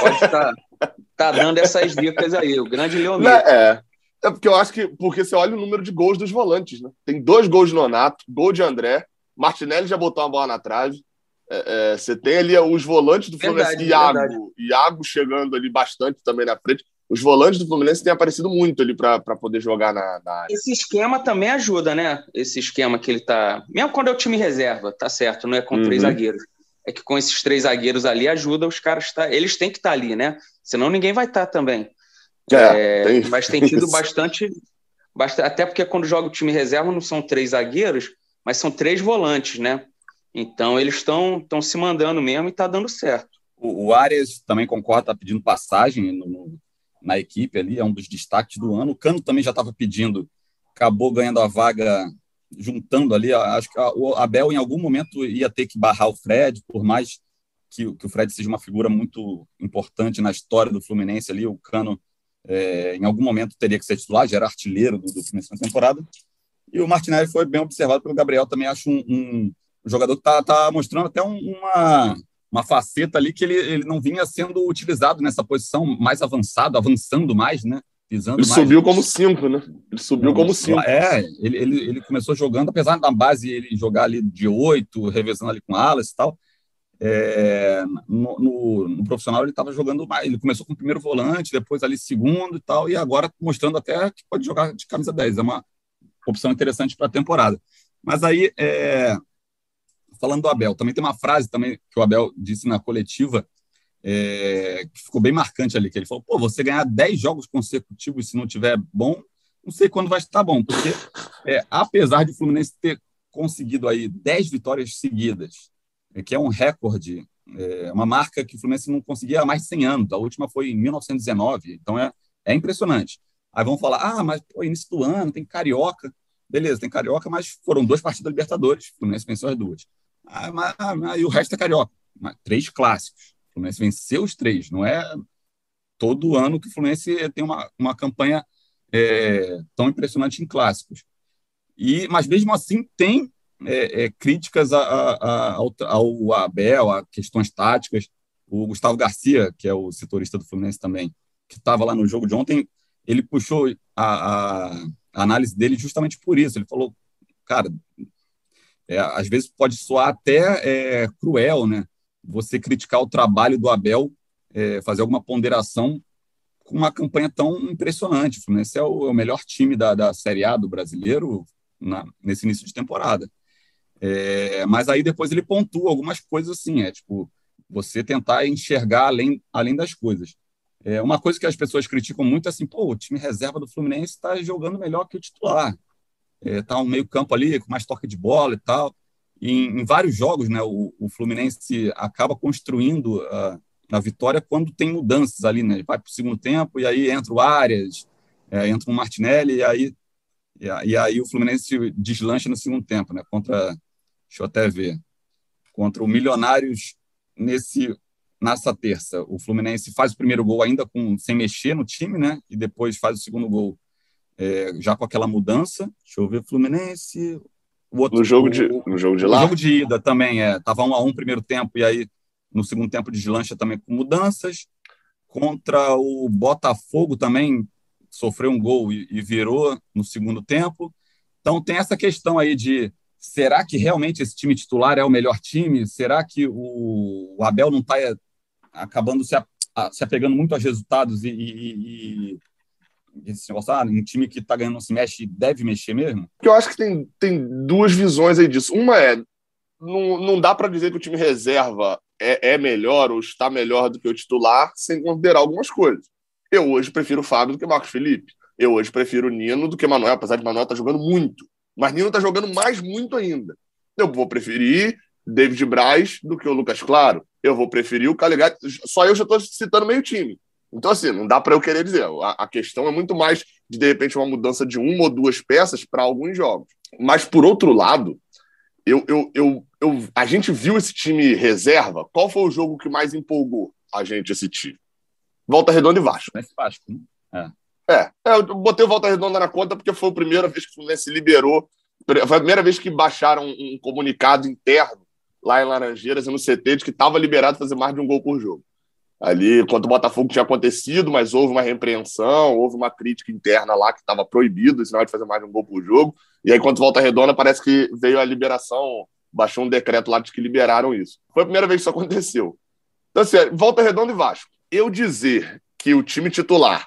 pode estar tá, tá dando essas dicas aí, o grande Leomir. É, é porque eu acho que. Porque você olha o número de gols dos volantes, né? Tem dois gols de Nonato, gol de André. Martinelli já botou uma bola na trave. É, é, você tem ali os volantes do Fluminense, verdade, Iago, verdade. Iago chegando ali bastante também na frente. Os volantes do Fluminense têm aparecido muito ali para poder jogar na, na, área. Esse esquema também ajuda, né? Esse esquema que ele tá. Mesmo quando é o time reserva, tá certo, não é com uhum. três zagueiros. É que com esses três zagueiros ali ajuda os caras. Tá... Eles têm que estar tá ali, né? Senão ninguém vai estar tá também. É, é, tem... Mas tem tido bastante, bastante. Até porque quando joga o time reserva não são três zagueiros, mas são três volantes, né? Então eles estão se mandando mesmo e está dando certo. O, o Arias também concorda, está pedindo passagem no, no, na equipe ali, é um dos destaques do ano. O Cano também já estava pedindo, acabou ganhando a vaga, juntando ali. Acho que o Abel em algum momento ia ter que barrar o Fred, por mais que, que o Fred seja uma figura muito importante na história do Fluminense ali. O Cano, é, em algum momento, teria que ser titular, já era artilheiro do, do Fluminense na temporada. E o Martinelli foi bem observado pelo Gabriel. Também acho um, um jogador que está tá mostrando até um, uma, uma faceta ali que ele, ele não vinha sendo utilizado nessa posição mais avançado, avançando mais, né? Pisando ele mais. subiu como cinco, né? Ele subiu como cinco. É, ele, ele, ele começou jogando, apesar da base ele jogar ali de oito, revezando ali com alas e tal. É, no, no, no, profissional ele estava jogando mais, ele começou com o primeiro volante, depois ali segundo e tal, e agora mostrando até que pode jogar de camisa 10. É uma opção interessante para a temporada. Mas aí, é, falando do Abel, também tem uma frase também que o Abel disse na coletiva, é, que ficou bem marcante ali, que ele falou, pô, você ganhar 10 jogos consecutivos se não tiver bom, não sei quando vai estar bom, porque é, apesar de o Fluminense ter conseguido aí 10 vitórias seguidas, é, que é um recorde, é uma marca que o Fluminense não conseguia há mais de 100 anos, a última foi em 1919, então é, é impressionante. Aí vão falar, ah, mas pô, início do ano, tem Carioca. Beleza, tem Carioca, mas foram duas partidas da Libertadores, o Fluminense venceu as duas. Ah, ah, e o resto é Carioca. Mas, três clássicos. O Fluminense venceu os três. Não é todo ano que o Fluminense tem uma, uma campanha é, tão impressionante em clássicos. E, mas mesmo assim tem é, é, críticas a, a, a, ao, Abel, a questões táticas. O Gustavo Garcia, que é o setorista do Fluminense também, que estava lá no jogo de ontem, ele puxou a, análise dele justamente por isso. Ele falou, cara, é, às vezes pode soar até é, cruel, né? Você criticar o trabalho do Abel, é, fazer alguma ponderação com uma campanha tão impressionante. O Fluminense é o, é o melhor time da, da Série A do brasileiro na, nesse início de temporada. É, mas aí depois ele pontua algumas coisas assim, é tipo, você tentar enxergar além, além das coisas. É, uma coisa que as pessoas criticam muito é assim, pô, o time reserva do Fluminense está jogando melhor que o titular. É, tá um meio campo ali, com mais toque de bola e tal. E em, em vários jogos, né, o, o Fluminense acaba construindo a, a, vitória quando tem mudanças ali, né? Vai para o segundo tempo e aí entra o Arias, é, entra o Martinelli e aí, e aí o Fluminense deslancha no segundo tempo, né? Contra, deixa eu até ver, contra o Milionários nesse nessa terça. O Fluminense faz o primeiro gol ainda com sem mexer no time, né? E depois faz o segundo gol é, já com aquela mudança. Deixa eu ver, Fluminense. O outro, no jogo de no jogo de lá. No jogo de ida também é. Tava um a um primeiro tempo e aí no segundo tempo de lancha também com mudanças. Contra o Botafogo também sofreu um gol e, e virou no segundo tempo. Então tem essa questão aí de será que realmente esse time titular é o melhor time? Será que o, o Abel não está acabando se, a, a, se apegando muito aos resultados e, e, e esse negócio, ah, um time que está ganhando não se mexe deve mexer mesmo? Eu acho que tem, tem duas visões aí disso. Uma é, não, não dá para dizer que o time reserva é, é melhor ou está melhor do que o titular sem considerar algumas coisas. Eu hoje prefiro o Fábio do que o Marcos Felipe. Eu hoje prefiro o Nino do que o Manuel, apesar de Manuel tá jogando muito. Mas Nino está jogando mais muito ainda. Eu vou preferir David Braz do que o Lucas Claro. Eu vou preferir o Calegari. Só eu já estou citando meio time. Então, assim, não dá para eu querer dizer. A, a, questão é muito mais de, de repente, uma mudança de uma ou duas peças para alguns jogos. Mas, por outro lado, eu, eu, eu, eu, a gente viu esse time reserva. Qual foi o jogo que mais empolgou a gente, esse time? Volta Redonda e Vasco. Vasco, né? É. É, é, eu botei o Volta Redonda na conta porque foi a primeira vez que o Fluminense liberou. Foi a primeira vez que baixaram um comunicado interno lá em Laranjeiras no CT de que estava liberado fazer mais de um gol por jogo. Ali, quando o Botafogo tinha acontecido, mas houve uma repreensão, houve uma crítica interna lá que estava proibido esse de fazer mais um gol por jogo. E aí, quando volta redonda, parece que veio a liberação, baixou um decreto lá de que liberaram isso. Foi a primeira vez que isso aconteceu. Então, assim, volta redonda e Vasco. Eu dizer que o time titular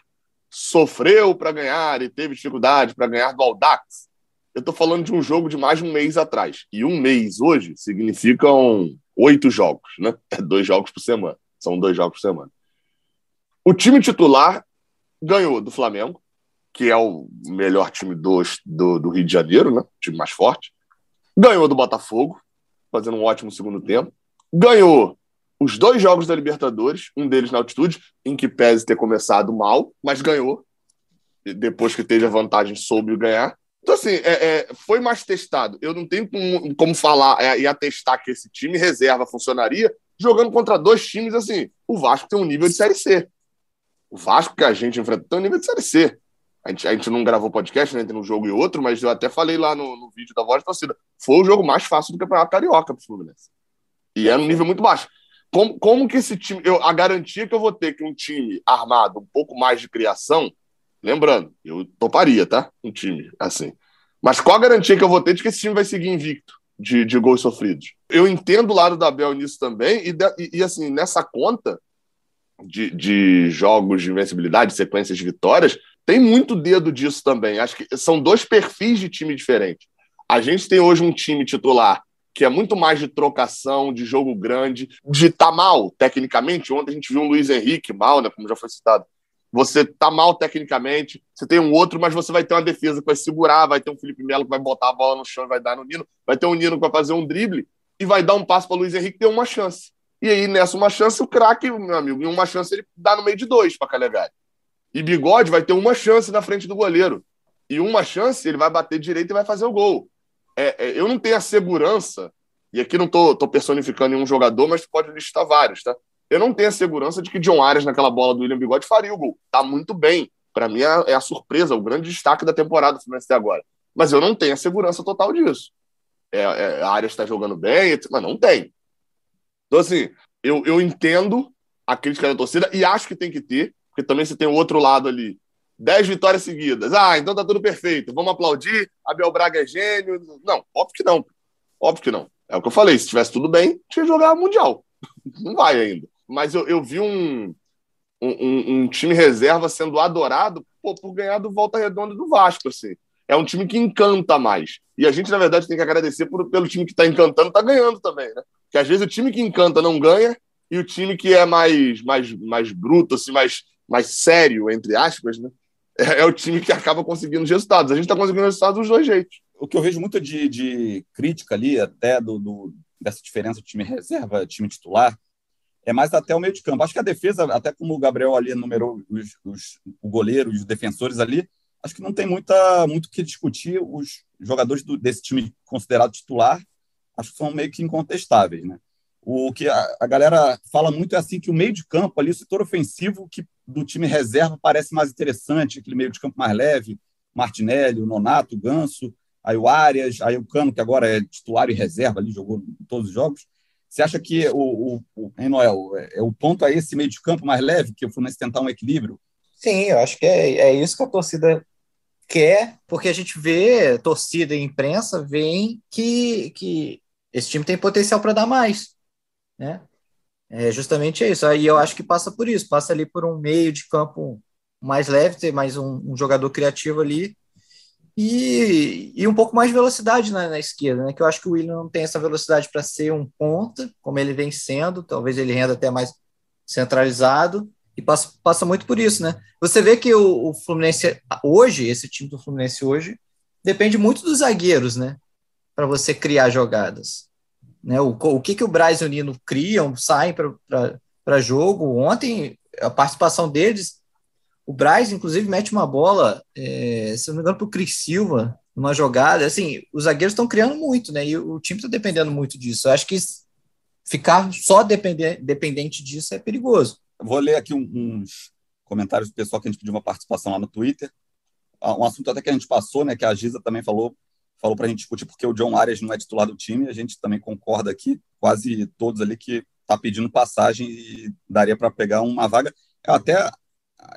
sofreu para ganhar e teve dificuldade para ganhar do Aldax, eu estou falando de um jogo de mais de um mês atrás. E um mês hoje significam oito jogos, né? É [laughs] dois jogos por semana. São dois jogos por semana. O time titular ganhou do Flamengo, que é o melhor time do, do, do Rio de Janeiro, né? O time mais forte. Ganhou do Botafogo, fazendo um ótimo segundo tempo. Ganhou os dois jogos da Libertadores, um deles na altitude, em que pese ter começado mal, mas ganhou. Depois que teve a vantagem, soube ganhar. Então, assim, é, é, foi mais testado. Eu não tenho como, como falar é, e atestar que esse time reserva funcionaria, jogando contra dois times assim. O Vasco tem um nível de Série C. O Vasco que a gente enfrenta tem um nível de Série C. A gente, a gente não gravou podcast né, entre um jogo e outro, mas eu até falei lá no, no vídeo da voz da torcida. Foi o jogo mais fácil do Campeonato Carioca pro Fluminense. E é um nível muito baixo. Como, como que esse time. Eu, a garantia que eu vou ter que um time armado, um pouco mais de criação, lembrando, eu toparia, tá? Um time assim. Mas qual a garantia que eu vou ter de que esse time vai seguir invicto de, de gols sofridos? Eu entendo o lado da Bel nisso também, e, e, e assim, nessa conta de, de jogos de invencibilidade, sequências de vitórias, tem muito dedo disso também. Acho que são dois perfis de time diferentes. A gente tem hoje um time titular que é muito mais de trocação, de jogo grande, de estar tá mal tecnicamente. Ontem a gente viu um Luiz Henrique mal, né, como já foi citado. Você tá mal tecnicamente, você tem um outro, mas você vai ter uma defesa que vai segurar, vai ter um Felipe Melo que vai botar a bola no chão e vai dar no Nino, vai ter um Nino que vai fazer um drible e vai dar um passo para Luiz Henrique ter uma chance. E aí, nessa uma chance, o craque, meu amigo, em uma chance ele dá no meio de dois para Calegari. E Bigode vai ter uma chance na frente do goleiro. E uma chance ele vai bater direito e vai fazer o gol é, é, eu não tenho a segurança, e aqui não tô, tô personificando nenhum jogador, mas pode listar vários, tá? Eu não tenho a segurança de que John Arias, naquela bola do William Bigode, faria o gol. Tá muito bem. Para mim é, é, a surpresa, o grande destaque da temporada do Fluminense até agora. Mas eu não tenho a segurança total disso. É, é, a Arias está jogando bem, mas não tem. Então, assim, eu, eu entendo a crítica da torcida e acho que tem que ter, porque também você tem o outro lado ali 10 vitórias seguidas. Ah, então tá tudo perfeito. Vamos aplaudir. Abel Braga é gênio. Não, óbvio que não. Óbvio que não. É o que eu falei. Se tivesse tudo bem, tinha que jogar Mundial. [laughs] Não vai ainda. Mas eu, eu vi um, um, um, time reserva sendo adorado pô, por ganhar do Volta Redonda do Vasco. Assim. É um time que encanta mais. E a gente, na verdade, tem que agradecer por, pelo time que está encantando, está ganhando também. Né? Porque às vezes o time que encanta não ganha e o time que é mais, mais, mais bruto, assim, mais, mais sério, entre aspas, né? é, é, o time que acaba conseguindo os resultados. A gente está conseguindo resultados dos dois jeitos. O que eu vejo muito de, de crítica ali, até do, do, dessa diferença de time reserva, time titular, é mais até o meio de campo. Acho que a defesa, até como o Gabriel ali numerou os, os, o goleiro, os defensores ali, acho que não tem muita, muito o que discutir. Os jogadores do, desse time considerado titular, acho que são meio que incontestáveis, né? O que a, a, galera fala muito é assim que o meio de campo ali, o setor ofensivo que do time reserva parece mais interessante, aquele meio de campo mais leve, Martinelli, o Nonato, o Ganso, aí o Arias, aí o Cano, que agora é titular e reserva ali, jogou em todos os jogos. Você acha que o, o, hein, Noel, é, é, o ponto é esse meio de campo mais leve, que o Fluminense tentar um equilíbrio? Sim, eu acho que é, é isso que a torcida quer, porque a gente vê, torcida e imprensa veem que, que esse time tem potencial para dar mais né? É justamente isso. Aí eu acho que passa por isso, passa ali por um meio de campo mais leve, ter mais um, um jogador criativo ali e, e um pouco mais de velocidade na, na, esquerda, né? Que eu acho que o William não tem essa velocidade para ser um ponta, como ele vem sendo, talvez ele renda até mais centralizado e passa, passa muito por isso, né? Você vê que o, o Fluminense hoje, esse time do Fluminense hoje, depende muito dos zagueiros, né? Para você criar jogadas. Né? O, o que, que o Braz e o Nino criam, saem para jogo. Ontem, a participação deles, o Braz, inclusive, mete uma bola, é, se não me engano, para o Cris Silva, numa jogada. Assim, os zagueiros estão criando muito, né? E o time está dependendo muito disso. Eu acho que ficar só dependente, dependente disso é perigoso. Vou ler aqui uns comentários do pessoal que a gente pediu uma participação lá no Twitter. Ah, um assunto até que a gente passou, né? Que a Giza também falou falou para a gente discutir porque o John Arias não é titular do time. A gente também concorda aqui, quase todos ali que está pedindo passagem e daria para pegar uma vaga. Eu até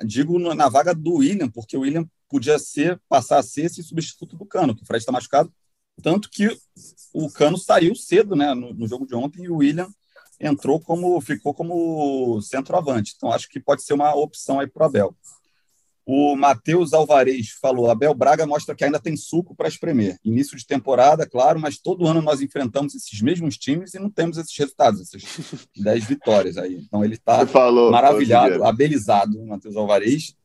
digo na vaga do William, porque o William podia ser passar a ser esse substituto do Cano, que o Fred está machucado. Tanto que o Cano saiu cedo né, no, no jogo de ontem e o William entrou como ficou como centroavante. Então acho que pode ser uma opção aí para o Abel. O Matheus Alvarez falou: Abel Braga mostra que ainda tem suco para espremer. Início de temporada, claro, mas todo ano nós enfrentamos esses mesmos times e não temos esses resultados, essas [laughs] 10 vitórias aí. Então ele está maravilhado, abelizado, Matheus Alvarez.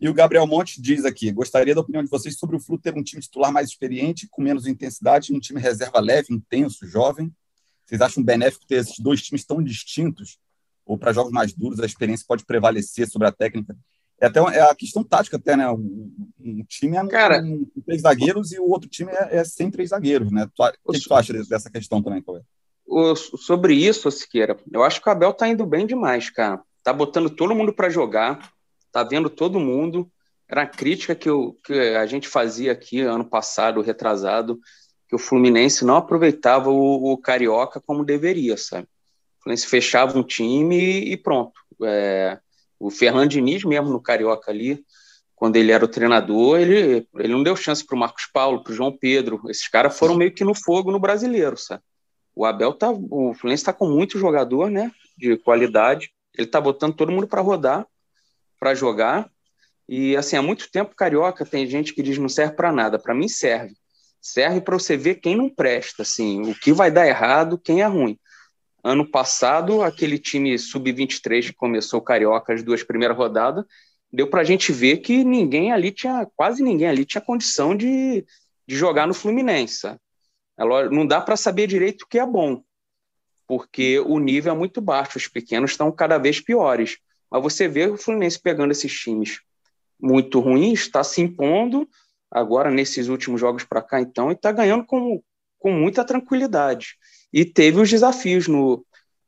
E o Gabriel Monte diz aqui: gostaria da opinião de vocês sobre o Flu ter um time titular mais experiente, com menos intensidade, um time reserva leve, intenso, jovem. Vocês acham benéfico ter esses dois times tão distintos? Ou para jogos mais duros, a experiência pode prevalecer sobre a técnica? É até é a questão tática, até, né? Um, um time é Cara, com três zagueiros e o outro time é, é sem três zagueiros, né? Tu, o que, que tu acha dessa questão também, Cauê? sobre isso, Siqueira, eu acho que o Abel tá indo bem demais, cara. Tá botando todo mundo para jogar, tá vendo todo mundo. Era a crítica que, eu, que a gente fazia aqui ano passado, retrasado, que o Fluminense não aproveitava o, o Carioca como deveria, sabe? O Fluminense fechava um time e pronto. É, o Fernando Diniz mesmo no Carioca ali, quando ele era o treinador, ele, ele não deu chance para o Marcos Paulo, para o João Pedro. Esses caras foram meio que no fogo no brasileiro, sabe? O Abel tá, o Fluminense está com muito jogador, né, de qualidade. Ele tá botando todo mundo para rodar, para jogar. E assim, há muito tempo carioca tem gente que diz não serve para nada. Para mim serve. Serve para você ver quem não presta, assim, o que vai dar errado, quem é ruim. Ano passado, aquele time sub-23 que começou o carioca as duas primeiras rodadas, deu para a gente ver que ninguém ali tinha, quase ninguém ali tinha condição de, de jogar no Fluminense. Sabe? não dá para saber direito o que é bom, porque o nível é muito baixo, os pequenos estão cada vez piores. Mas você vê o Fluminense pegando esses times muito ruins, está se impondo agora nesses últimos jogos para cá, então, e está ganhando com, com muita tranquilidade. E teve os desafios no.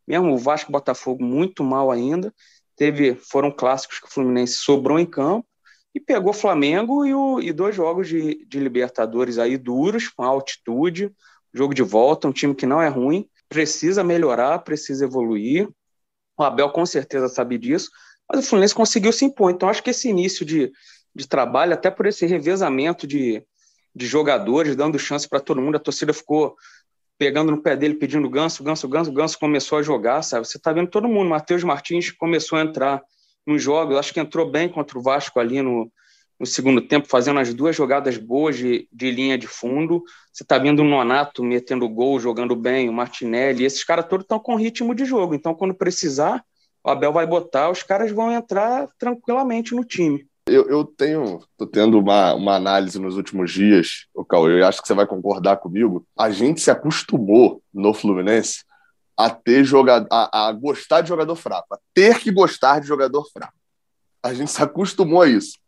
Mesmo o Vasco Botafogo muito mal ainda. Teve, foram clássicos que o Fluminense sobrou em campo e pegou Flamengo e, o, e dois jogos de, de Libertadores aí duros, com altitude, jogo de volta, um time que não é ruim, precisa melhorar, precisa evoluir. O Abel com certeza sabe disso, mas o Fluminense conseguiu se impor. Então acho que esse início de, de trabalho, até por esse revezamento de, de jogadores, dando chance para todo mundo, a torcida ficou pegando no pé dele, pedindo ganso, ganso, ganso, ganso, começou a jogar, sabe? Você está vendo todo mundo. Matheus Martins começou a entrar nos jogos, acho que entrou bem contra o Vasco ali no, no segundo tempo, fazendo as duas jogadas boas de, de linha de fundo. Você está vendo o Nonato metendo gol, jogando bem, o Martinelli, esses caras todos estão com ritmo de jogo. Então, quando precisar, o Abel vai botar, os caras vão entrar tranquilamente no time. Eu, eu tenho, tô tendo uma, uma análise nos últimos dias, o Cauê, eu acho que você vai concordar comigo. A gente se acostumou no Fluminense a ter jogador, a, a gostar de jogador fraco, a ter que gostar de jogador fraco. A gente se acostumou a isso.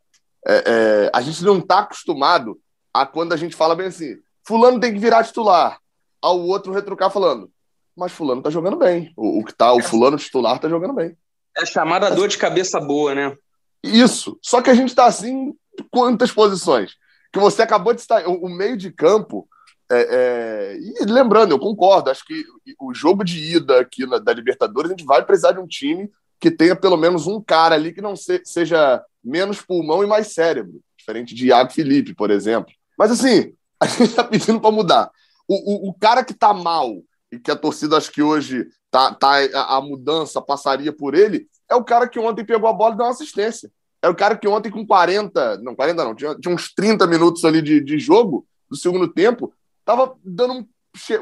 É, é, a gente não está acostumado a quando a gente fala bem assim, fulano tem que virar titular, ao outro retrucar falando, mas fulano tá jogando bem. O, o que tá, o fulano titular tá jogando bem. É chamada dor de cabeça boa, né? Isso. Só que a gente tá assim quantas posições? Que você acabou de estar. O, o meio de campo é, é, e lembrando, eu concordo, acho que o jogo de ida aqui na, da Libertadores, a gente vai precisar de um time que tenha pelo menos um cara ali que não se, seja menos pulmão e mais cérebro, diferente de Iago Felipe, por exemplo. Mas assim, [laughs] a gente está pedindo para mudar. O, o, o, cara que está mal e que a torcida acho que hoje tá, tá a, a, mudança passaria por ele, é o cara que ontem pegou a bola e deu uma assistência. É o cara que ontem com 40, não, 40 não, tinha, tinha uns 30 minutos ali de, de jogo do segundo tempo, tava dando um,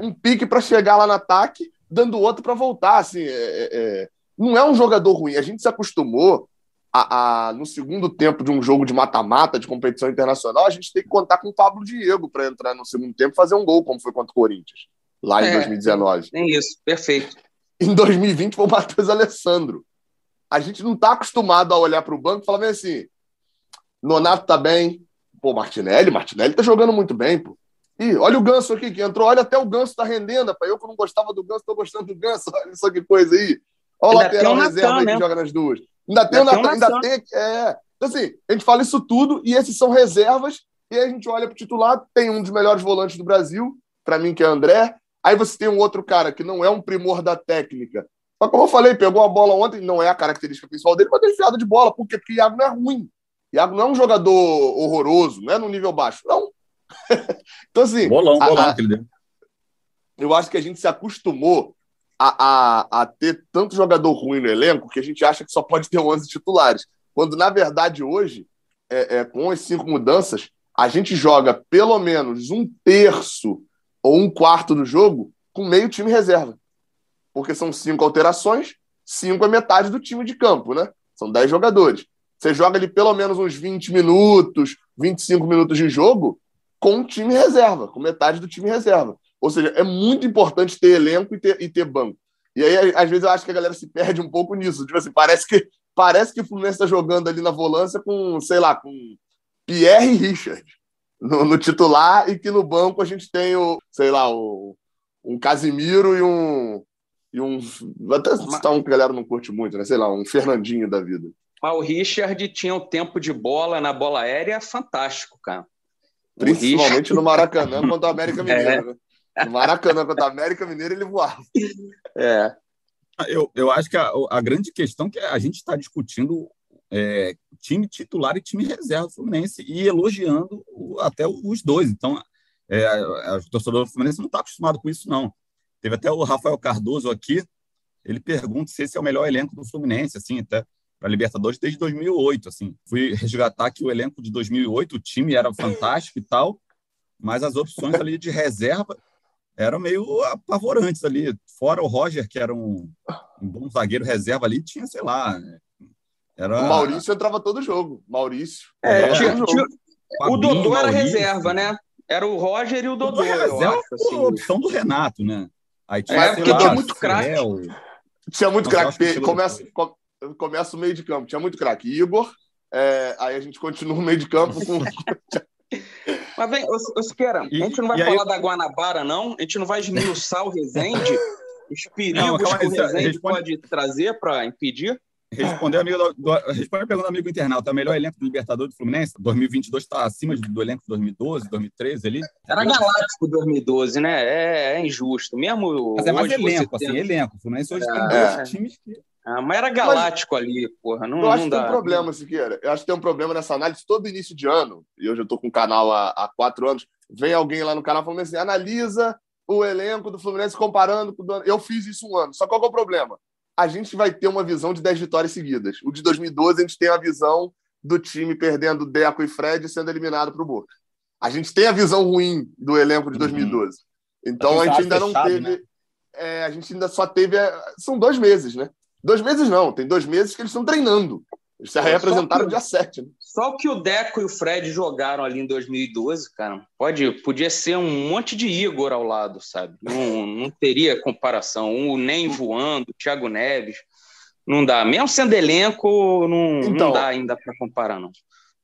um pique para chegar lá no ataque, dando outro para voltar. Assim, é, é, é, não é um jogador ruim. A gente se acostumou a, a no segundo tempo de um jogo de mata-mata, de competição internacional, a gente tem que contar com o Pablo Diego para entrar no segundo tempo e fazer um gol, como foi contra o Corinthians, lá em 2019. É isso, perfeito. Em 2020 foi o Matheus Alessandro. A gente não está acostumado a olhar para o banco e falar assim: Nonato tá bem. Pô, Martinelli, Martinelli tá jogando muito bem, pô. Ih, olha o Ganso aqui que entrou. Olha, até o Ganso tá rendendo. Rapaz. Eu que não gostava do Ganso, tô gostando do Ganso. [laughs] Olha só que coisa aí. Olha o lateral reserva Natan, aí né? que joga nas duas. Ainda tem ainda o Natan, ainda tem. É. Então, assim, a gente fala isso tudo e esses são reservas. E aí a gente olha pro titular, tem um dos melhores volantes do Brasil, para mim, que é André. Aí você tem um outro cara que não é um primor da técnica. Mas como eu falei, pegou a bola ontem, não é a característica principal dele, mas desviada de bola. Por quê? Porque Iago não é ruim. Iago não é um jogador horroroso, não é no nível baixo. Não, [laughs] então, assim. Bolão, bolão a, que ele deu. Eu acho que a gente se acostumou a, a, a, ter tanto jogador ruim no elenco que a gente acha que só pode ter 11 titulares. Quando, na verdade, hoje, é, é, com as cinco mudanças, a gente joga pelo menos um terço ou um quarto do jogo com meio time reserva. Porque são cinco alterações, cinco é metade do time de campo, né? São dez jogadores. Você joga ali pelo menos uns 20 minutos, 25 minutos de jogo, com o time reserva, com metade do time reserva. Ou seja, é muito importante ter elenco e ter, e ter banco. E aí, às vezes, eu acho que a galera se perde um pouco nisso. Tipo assim, parece que, parece que o Fluminense está jogando ali na volância com, sei lá, com Pierre e Richard no, no, titular e que no banco a gente tem o, sei lá, o, um Casimiro e um. E um. Até citar um que a galera não curte muito, né? Sei lá, um Fernandinho da vida. Mas o Richard tinha um tempo de bola na bola aérea fantástico, cara. Principalmente Richard... no Maracanã contra o América [laughs] Mineiro, é. né? No Maracanã contra o América Mineiro ele voava. [laughs] É. Eu, eu acho que a, a grande questão é que a gente está discutindo é, time titular e time reserva do Fluminense e elogiando o, até os dois. Então, é, o torcedor do Fluminense não está acostumado com isso, não. Teve até o Rafael Cardoso aqui, ele pergunta se esse é o melhor elenco do Fluminense, assim, até para Libertadores desde 2008, assim. Fui resgatar que o elenco de 2008, o time era fantástico e tal, mas as opções ali de reserva eram meio apavorantes ali. Fora o Roger, que era um, um bom zagueiro reserva ali, tinha, sei lá. Era... O Maurício entrava todo jogo. Maurício. É, tinha, tinha... o Dodô era reserva, né? Era o Roger e o Dodô. O reserva acho, assim. a opção do Renato, né? Aí tinha, é, porque lá, tinha muito craque. Tinha muito craque. Começa, começa o meio de campo. Tinha muito craque. Igor. É, aí a gente continua o meio de campo com. [laughs] Mas vem, ô, Siqueira, a gente não vai falar aí... da Guanabara, não? A gente não vai esmiuçar o Rezende? [laughs] Os perigos não, que o Rezende responde... pode trazer para impedir? Responder amigo do, do, responde a pergunta do amigo internauta. É o melhor elenco do Libertador do Fluminense? 2022 está acima do elenco de 2012, 2013 ali? Era galáctico 2012, né? É, é injusto. Mesmo Mas é mais elenco, assim, tem... elenco. O Fluminense hoje é. tem dois times que ah, mas era galáctico mas, ali, porra. Não, eu acho que tem um problema, Siqueira. Eu acho que tem um problema nessa análise todo início de ano, e eu já estou com o canal há, há, quatro anos. Vem alguém lá no canal falando assim: analisa o elenco do Fluminense comparando com o do... Eu fiz isso um ano. Só qual é o problema? A gente vai ter uma visão de 10 vitórias seguidas. O de 2012, a gente tem a visão do time perdendo Deco e Fred sendo eliminado para o Boca. A gente tem a visão ruim do elenco de 2012. Uhum. Então a gente ainda fechado, não teve. Né? É, a gente ainda só teve. São dois meses, né? Dois meses não, tem dois meses que eles estão treinando. Eles se representaram dia 7. Né? Só o que o Deco e o Fred jogaram ali em 2012, cara, pode, podia ser um monte de Igor ao lado, sabe? Não, não teria comparação. O Nem voando, o Thiago Neves. Não dá. Mesmo sendo elenco, não, então, não dá ainda para comparar, não.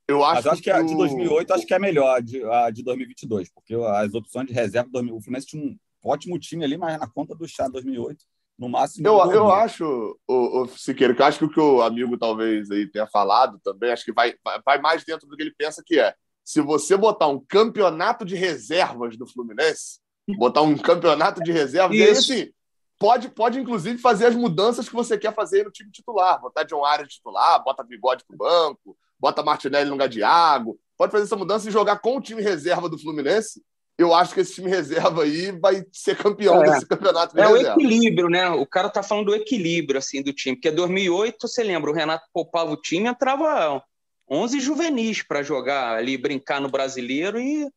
Eu acho, eu acho que, que a de 2008 acho que é melhor de, a de 2022, porque as opções de reserva do o Fluminense tinha um ótimo time ali, mas na conta do chá 2008 no máximo. Eu, eu acho, o, o Siqueira, que eu acho que o que o amigo talvez aí tenha falado também, acho que vai, vai mais dentro do que ele pensa que é. Se você botar um campeonato de reservas do Fluminense, botar um campeonato de reservas, Isso. aí assim, pode, pode inclusive fazer as mudanças que você quer fazer no time titular. Botar John Arias titular, bota bigode pro banco, bota Martinelli no lugar de Iago. Pode fazer essa mudança e jogar com o time reserva do Fluminense eu acho que esse time reserva aí vai ser campeão é. desse campeonato. De é reserva. o equilíbrio, né? O cara tá falando do equilíbrio assim do time, porque 2008, você lembra, o Renato poupava o time, entrava 11 juvenis para jogar ali, brincar no brasileiro e,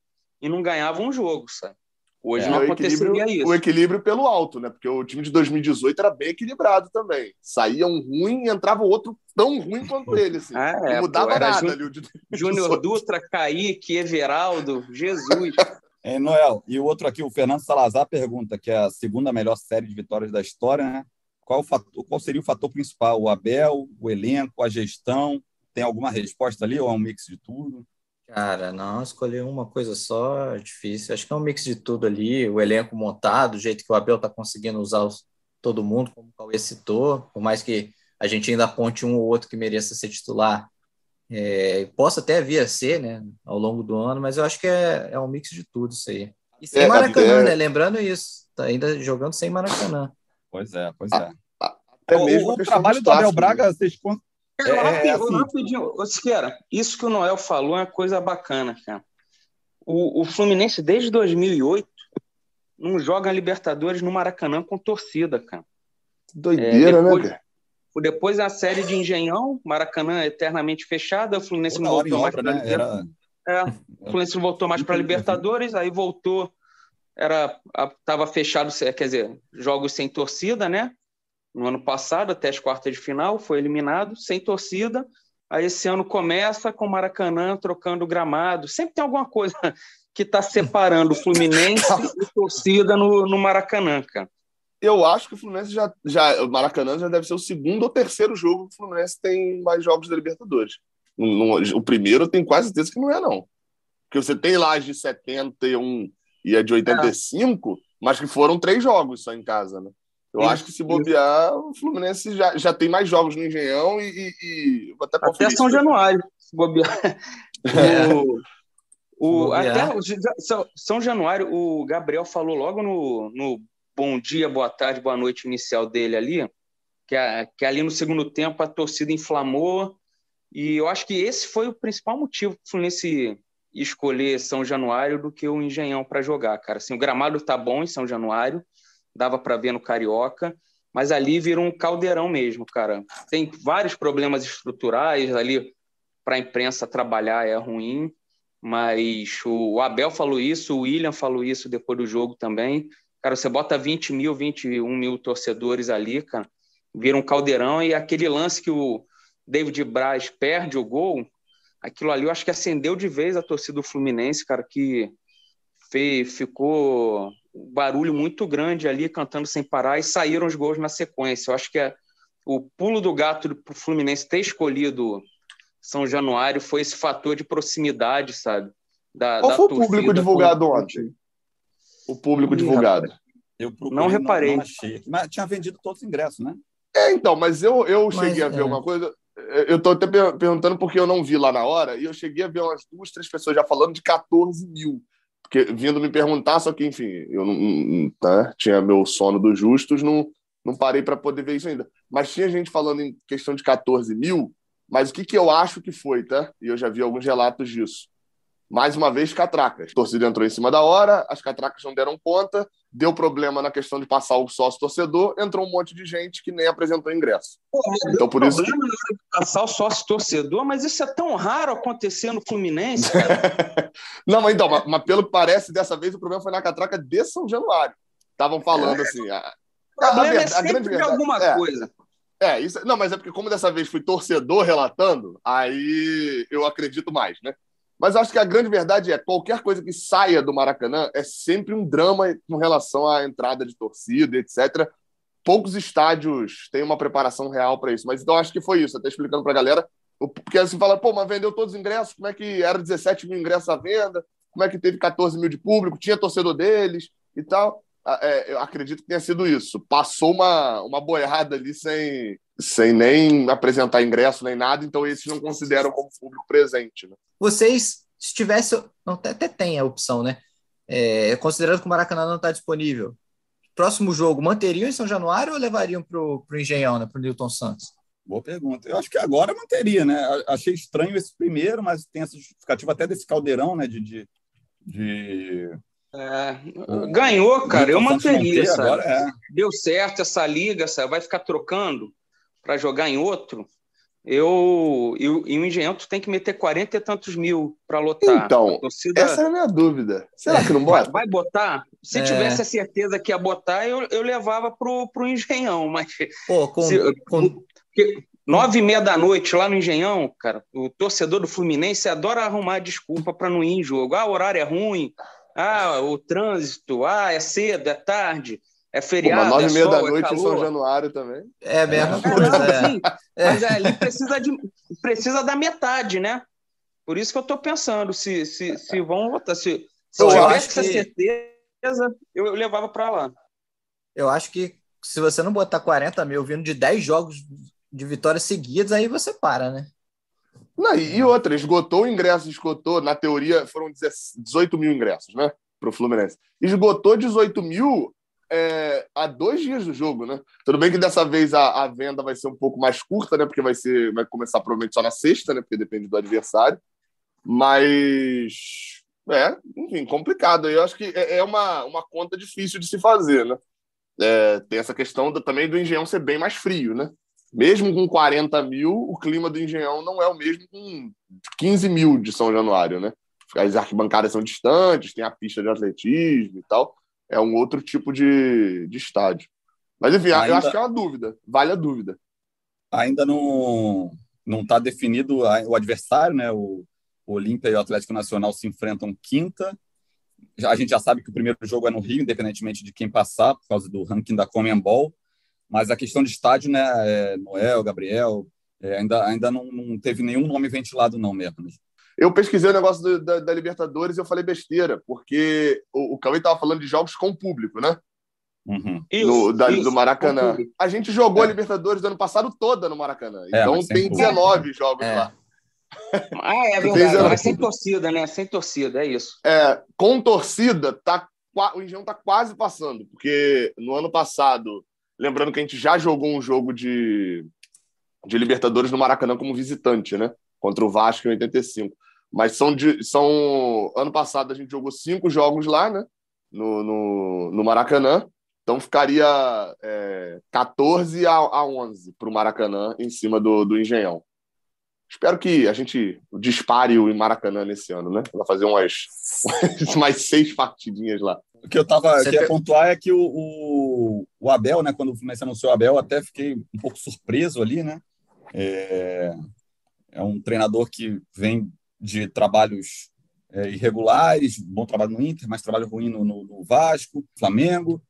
e não ganhava um jogo, sabe? Hoje é, não aconteceria isso. O equilíbrio pelo alto, né? Porque o time de 2018 era bem equilibrado também. Saía um ruim e entrava outro tão ruim quanto [laughs] ele. Assim. Ah, é, não mudava pô, nada ali. Júnior Dutra, Kaique, Everaldo, Jesus. [laughs] É, Noel, e o outro aqui, o Fernando Salazar, pergunta, que é a segunda melhor série de vitórias da história, né? Qual, fator, qual seria o fator principal? O Abel, o elenco, a gestão? Tem alguma resposta ali ou é um mix de tudo? Cara, não, escolher uma coisa só é difícil. Acho que é um mix de tudo ali, o elenco montado, o jeito que o Abel está conseguindo usar os, todo mundo, como o Cauê citou, por mais que a gente ainda aponte um ou outro que mereça ser titular, é, possa até vir a ser, né, ao longo do ano, mas eu acho que é, é um mix de tudo isso aí. E sem é, Maracanã, né? Lembrando isso, tá ainda jogando sem Maracanã. Pois é, pois é. Até mesmo o, o trabalho do Abel Braga, vocês é, é, assim. rapidinho, Siqueira, isso que o Noel falou é uma coisa bacana, cara. O, o Fluminense, desde 2008, não joga Libertadores no Maracanã com torcida, cara. Doideira, é, depois, né, cara? Depois a série de Engenhão, Maracanã eternamente fechada, o Fluminense não voltou mais para né? Era... é, o Fluminense voltou mais para Libertadores, aí voltou, era estava fechado, quer dizer, jogos sem torcida, né? No ano passado, até as quartas de final, foi eliminado sem torcida. Aí esse ano começa com o Maracanã trocando gramado. Sempre tem alguma coisa [laughs] que está separando o Fluminense [laughs] e torcida no, no Maracanã, cara eu acho que o Fluminense já, já. O Maracanã já deve ser o segundo ou terceiro jogo que o Fluminense tem mais jogos da Libertadores. No, no, o primeiro eu tenho quase certeza que não é, não. Porque você tem lá as de 71 e a de 85, é. mas que foram três jogos só em casa, né? Eu Isso, acho que se bobear, o Fluminense já, já tem mais jogos no Engenhão e, e- e- vou até Até São isso. Januário, se bobear. [laughs] É. O, o- bobear. até o São, São Januário, o Gabriel falou logo no, no bom dia, boa tarde, boa noite inicial dele ali, que, a- que ali no segundo tempo a torcida inflamou, e eu acho que esse foi o principal motivo para o Fluminense escolher São Januário do que o Engenhão para jogar, cara. Assim, o gramado tá bom em São Januário, dava para ver no Carioca, mas ali virou um caldeirão mesmo, cara. Tem vários problemas estruturais ali para a imprensa trabalhar é ruim, mas o Abel falou isso, o William falou isso depois do jogo também. Cara, você bota 20 mil, 21 mil torcedores ali, cara, vira um caldeirão e aquele lance que o David Braz perde o gol, aquilo ali eu acho que acendeu de vez a torcida do Fluminense, cara, que fe- ficou um barulho muito grande ali, cantando sem parar, e saíram os gols na sequência. Eu acho que é- o pulo do gato para o Fluminense ter escolhido São Januário foi esse fator de proximidade, sabe? Da, Qual da foi o público divulgado ontem? O público Ih, divulgado. Eu procurei, Não reparei. Não, achei. Mas tinha vendido todos os ingressos, né? É, então, mas eu, eu Mas, cheguei a ver é. alguma coisa. Eu tô até per- perguntando porque eu não vi lá na hora, e eu cheguei a ver umas duas, três pessoas já falando de 14 mil. Porque vindo me perguntar, só que, enfim, eu não, não- tá, tinha meu sono dos justos, não, não parei para poder ver isso ainda. Mas tinha gente falando em questão de 14 mil, mas o que, que eu acho que foi, tá? E eu já vi alguns relatos disso. Mais uma vez, catracas. A torcida entrou em cima da hora, as catracas não deram conta, deu problema na questão de passar o sócio torcedor, entrou um monte de gente que nem apresentou ingresso. Então, por isso passar o sócio torcedor, mas isso é tão raro acontecer no Fluminense. [laughs] Não, mas então, mas, mas pelo que parece, dessa vez o problema foi na catraca de São Januário. Estavam falando assim. A, O problema é verdade- a sempre de alguma é, coisa. É, isso. Não, mas é porque, como dessa vez fui torcedor relatando, aí eu acredito mais, né? Mas acho que a grande verdade é qualquer coisa que saia do Maracanã é sempre um drama com relação à entrada de torcida, etc. Poucos estádios têm uma preparação real para isso. Mas então acho que foi isso, até explicando para a galera. Porque assim fala, pô, mas vendeu todos os ingressos, como é que era 17 mil ingressos à venda? Como é que teve 14 mil de público? Tinha torcedor deles e tal. Ah, é, eu acredito que tenha sido isso. Passou uma, uma boiada ali sem, sem nem apresentar ingresso nem nada, então esses não consideram como público presente. Né? Vocês, se tivesse, não, até, até tem a opção, né? É, considerando que o Maracanã não está disponível, próximo jogo, manteriam em São Januário ou levariam para o Engenhão, né? Para o Newton Santos? Boa pergunta. Eu acho que agora manteria, né? Achei estranho esse primeiro, mas tem essa justificativa até desse caldeirão, né? De. de, de... É, ganhou, cara, eu manteria, manter, sabe? Agora é. Deu certo essa liga, sabe? vai ficar trocando para jogar em outro. Eu e, o- e o Engenhão tu tem que meter 40 e tantos mil para lotar. Então, torcida Essa é a minha dúvida. Será que não bota? vai botar? Se É. tivesse a certeza que ia botar, eu, eu levava pro, pro Engenhão, mas Pô, com, Se- com- nove e meia da noite lá no Engenhão, cara, o torcedor do Fluminense adora arrumar desculpa para não ir em jogo. Ah, o horário é ruim, ah, o trânsito, ah, é cedo, é tarde, é feriado, mas nove é e meia sol, da é noite em São. Januário também. é a mesma É, coisa. não, é. mas ali precisa, de, precisa da metade, né? Por isso que eu estou pensando, se, se, se vão votar, se, se Eu tivesse essa que- certeza, eu, eu levava para lá. Eu acho que se você não botar 40 mil vindo de 10 jogos de vitórias seguidas, aí você para, né? Não, e, e outra, esgotou o ingresso, esgotou, na teoria foram 18 mil ingressos, né? Para o Fluminense. Esgotou 18 mil é, há dois dias do jogo, né? Tudo bem que dessa vez a, a venda vai ser um pouco mais curta, né? Porque vai ser, vai começar provavelmente só na sexta, né? Porque depende do adversário. Mas é, enfim, complicado. Eu acho que é, é uma, uma conta difícil de se fazer, né? É, tem essa questão do- também do Engenhão ser bem mais frio, né? Mesmo com 40 mil, o clima do Engenhão não é o mesmo com 15 mil de São Januário, né? As arquibancadas são distantes, tem a pista de atletismo e tal. É um outro tipo de, de estádio. Mas, enfim, eu Ainda- acho que é uma dúvida. Vale a dúvida. Ainda não não está definido o adversário, né? O, o Olímpia e o Atlético Nacional se enfrentam quinta. A gente já sabe que o primeiro jogo é no Rio, independentemente de quem passar, por causa do ranking da Comembol. Mas a questão de estádio, né? é Noel, Gabriel, é, ainda, ainda não, não teve nenhum nome ventilado, não mesmo. né? Eu pesquisei o negócio do, da, da, Libertadores e eu falei besteira, porque o, o Cauê estava falando de jogos com público, né? Uhum. No, da, isso, do Maracanã. A gente jogou é. a Libertadores do ano passado toda no Maracanã. É, então tem 19 jogos é. lá. Ah, é [laughs] verdade. Mas sem torcida, né? Sem torcida, é isso. É, com torcida, tá, o Engenhão tá quase passando, porque no ano passado, lembrando que a gente já jogou um jogo de, de Libertadores no Maracanã como visitante, né? Contra o Vasco em 85. Mas são, de, são. Ano passado a gente jogou cinco jogos lá, né? No, no, no Maracanã. Então ficaria é, 14 a, a 11 para o Maracanã em cima do, do Engenhão. Espero que a gente dispare o Maracanã nesse ano, né? Vai fazer umas, [laughs] mais seis partidinhas lá. O que eu tava queria pontuar é que o, o, o, Abel, né? Quando o Fluminense anunciou o Abel, até fiquei um pouco surpreso ali, né? É, é um treinador que vem de trabalhos é, irregulares, bom trabalho no Inter, mas trabalho ruim no, no, no Vasco, Flamengo.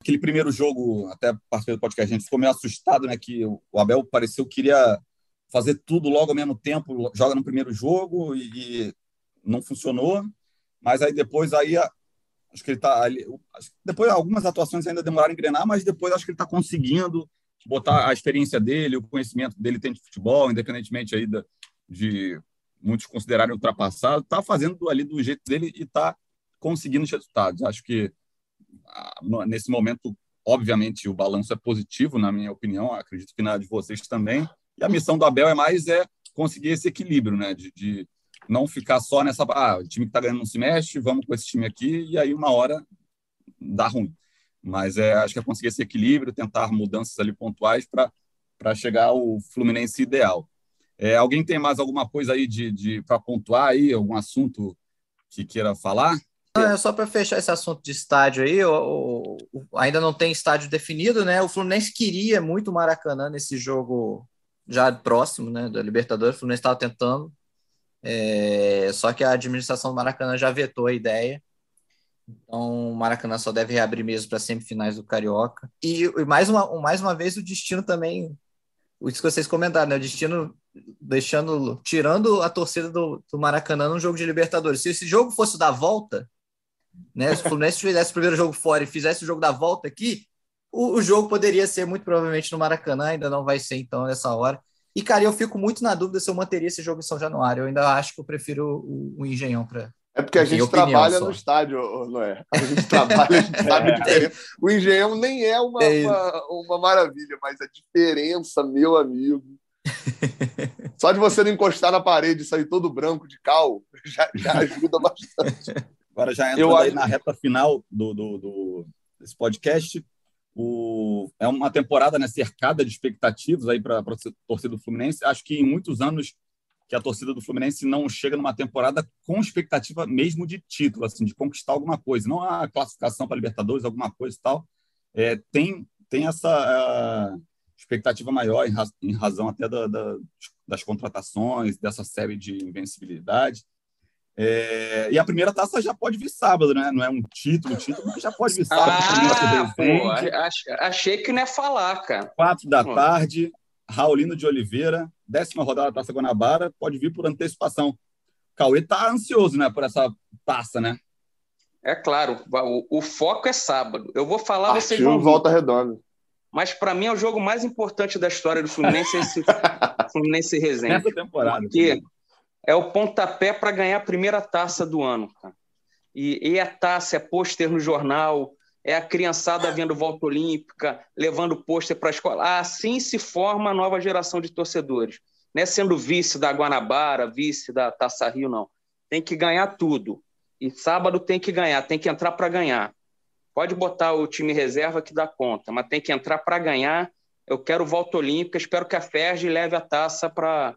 Aquele primeiro jogo, até participei do podcast, a gente ficou meio assustado, né? Que o Abel pareceu que queria fazer tudo logo ao mesmo tempo, joga no primeiro jogo e, e não funcionou. Mas aí depois aí acho que ele está depois algumas atuações ainda demoraram a engrenar, mas depois acho que ele está conseguindo botar a experiência dele, o conhecimento dele tem de futebol, independentemente aí da, de muitos considerarem ultrapassado, está fazendo ali do jeito dele e está conseguindo os resultados. Acho que nesse momento, obviamente, o balanço é positivo, na minha opinião, acredito que na de vocês também. E a missão do Abel é mais é conseguir esse equilíbrio, né? De, de não ficar só nessa. Ah, o time que está ganhando não se mexe, vamos com esse time aqui, e aí uma hora dá ruim. Mas é, acho que é conseguir esse equilíbrio, tentar mudanças ali pontuais para chegar ao Fluminense ideal. É, alguém tem mais alguma coisa aí de, de para pontuar aí, algum assunto que queira falar? É só para fechar esse assunto de estádio aí, o, o, ainda não tem estádio definido, né? O Fluminense queria muito o Maracanã nesse jogo já próximo, né, da Libertadores. O Fluminense estava tentando, é, só que a administração do Maracanã já vetou a ideia. Então, o Maracanã só deve reabrir mesmo para semifinais do Carioca. E, e, mais, uma, mais uma vez o destino também, isso que vocês comentaram, né? O destino deixando, tirando a torcida do, do Maracanã num jogo de Libertadores. Se esse jogo fosse da volta, né? Se o Fluminense fizesse o primeiro jogo fora e fizesse o jogo da volta aqui, o, o, jogo poderia ser muito provavelmente no Maracanã, ainda não vai ser então nessa hora. E, cara, eu fico muito na dúvida se eu manteria esse jogo em São Januário. Eu ainda acho que eu prefiro o, o Engenhão para. É porque a gente trabalha só. no estádio, não é? A gente trabalha, a gente [laughs] sabe a diferença. O Engenhão nem é uma, é uma, uma maravilha, mas a diferença, meu amigo. Só de você não encostar na parede e sair todo branco de cal [laughs] já, já ajuda bastante. Agora já eu aí na reta final do, do, do, desse podcast, o, é uma temporada né, cercada de expectativas aí para a torcida do Fluminense. Acho que em muitos anos que a torcida do Fluminense não chega numa temporada com expectativa mesmo de título, assim, de conquistar alguma coisa, não a classificação para Libertadores, alguma coisa e tal. É, tem, tem essa expectativa maior em, raz, em razão até da, da, das contratações, dessa série de invencibilidade. É, e a primeira taça já pode vir sábado, né? Não é um título, título, mas já pode vir sábado. Ah, pô, achei que não ia falar, cara. Quatro da pô. tarde, Raulino de Oliveira, décima rodada da Taça Guanabara, pode vir por antecipação. Cauê tá ansioso, né, por essa taça, né? É claro, o, o foco é sábado. Eu vou falar, Partiu vocês vão volta redonda. Mas para mim é o jogo mais importante da história do Fluminense, esse [laughs] Fluminense Resenha. Nessa temporada. Porque é o pontapé para ganhar a primeira taça do ano. Cara. E, e a taça é pôster no jornal, é a criançada vendo volta olímpica, levando pôster para a escola. Assim se forma a nova geração de torcedores. Não é sendo vice da Guanabara, vice da Taça Rio, não. Tem que ganhar tudo. E sábado tem que ganhar, tem que entrar para ganhar. Pode botar o time reserva que dá conta, mas tem que entrar para ganhar. Eu quero volta olímpica, espero que a Ferge leve a taça para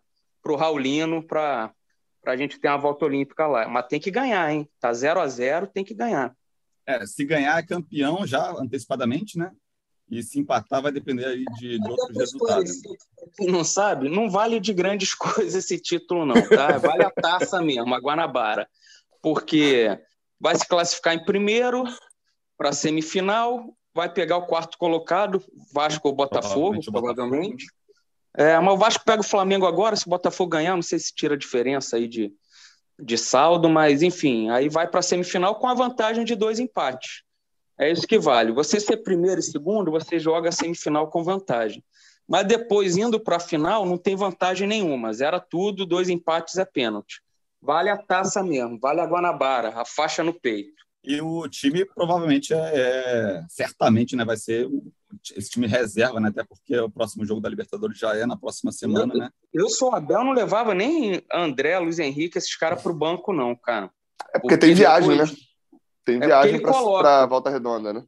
o Raulino, para a gente ter uma volta olímpica lá. Mas tem que ganhar, hein? Tá 0 a 0 tem que ganhar. É, se ganhar é campeão já antecipadamente, né? E se empatar vai depender aí de, de outros resultados. Quem não sabe, não vale de grandes [laughs] coisas esse título, não, tá? Vale a taça mesmo, a Guanabara. Porque vai se classificar em primeiro para a semifinal, vai pegar o quarto colocado, Vasco ou Botafogo, provavelmente. É, mas o Vasco pega o Flamengo agora, se o Botafogo ganhar, não sei se tira a diferença aí de, de saldo, mas enfim, aí vai para a semifinal com a vantagem de dois empates. É isso que vale. Você ser primeiro e segundo, você joga a semifinal com vantagem. Mas depois, indo para a final, não tem vantagem nenhuma. Zera tudo, dois empates é pênalti. Vale a taça mesmo, vale a Guanabara, a faixa no peito. E o time provavelmente é, é certamente né, vai ser esse time [laughs] reserva, né? Até porque o próximo jogo da Libertadores já é na próxima semana, eu, né? Eu sou Abel, não levava nem André, Luiz Henrique, esses caras para o banco, não, cara. É porque, porque tem viagem, depois... né? Tem é viagem para Volta Redonda, né?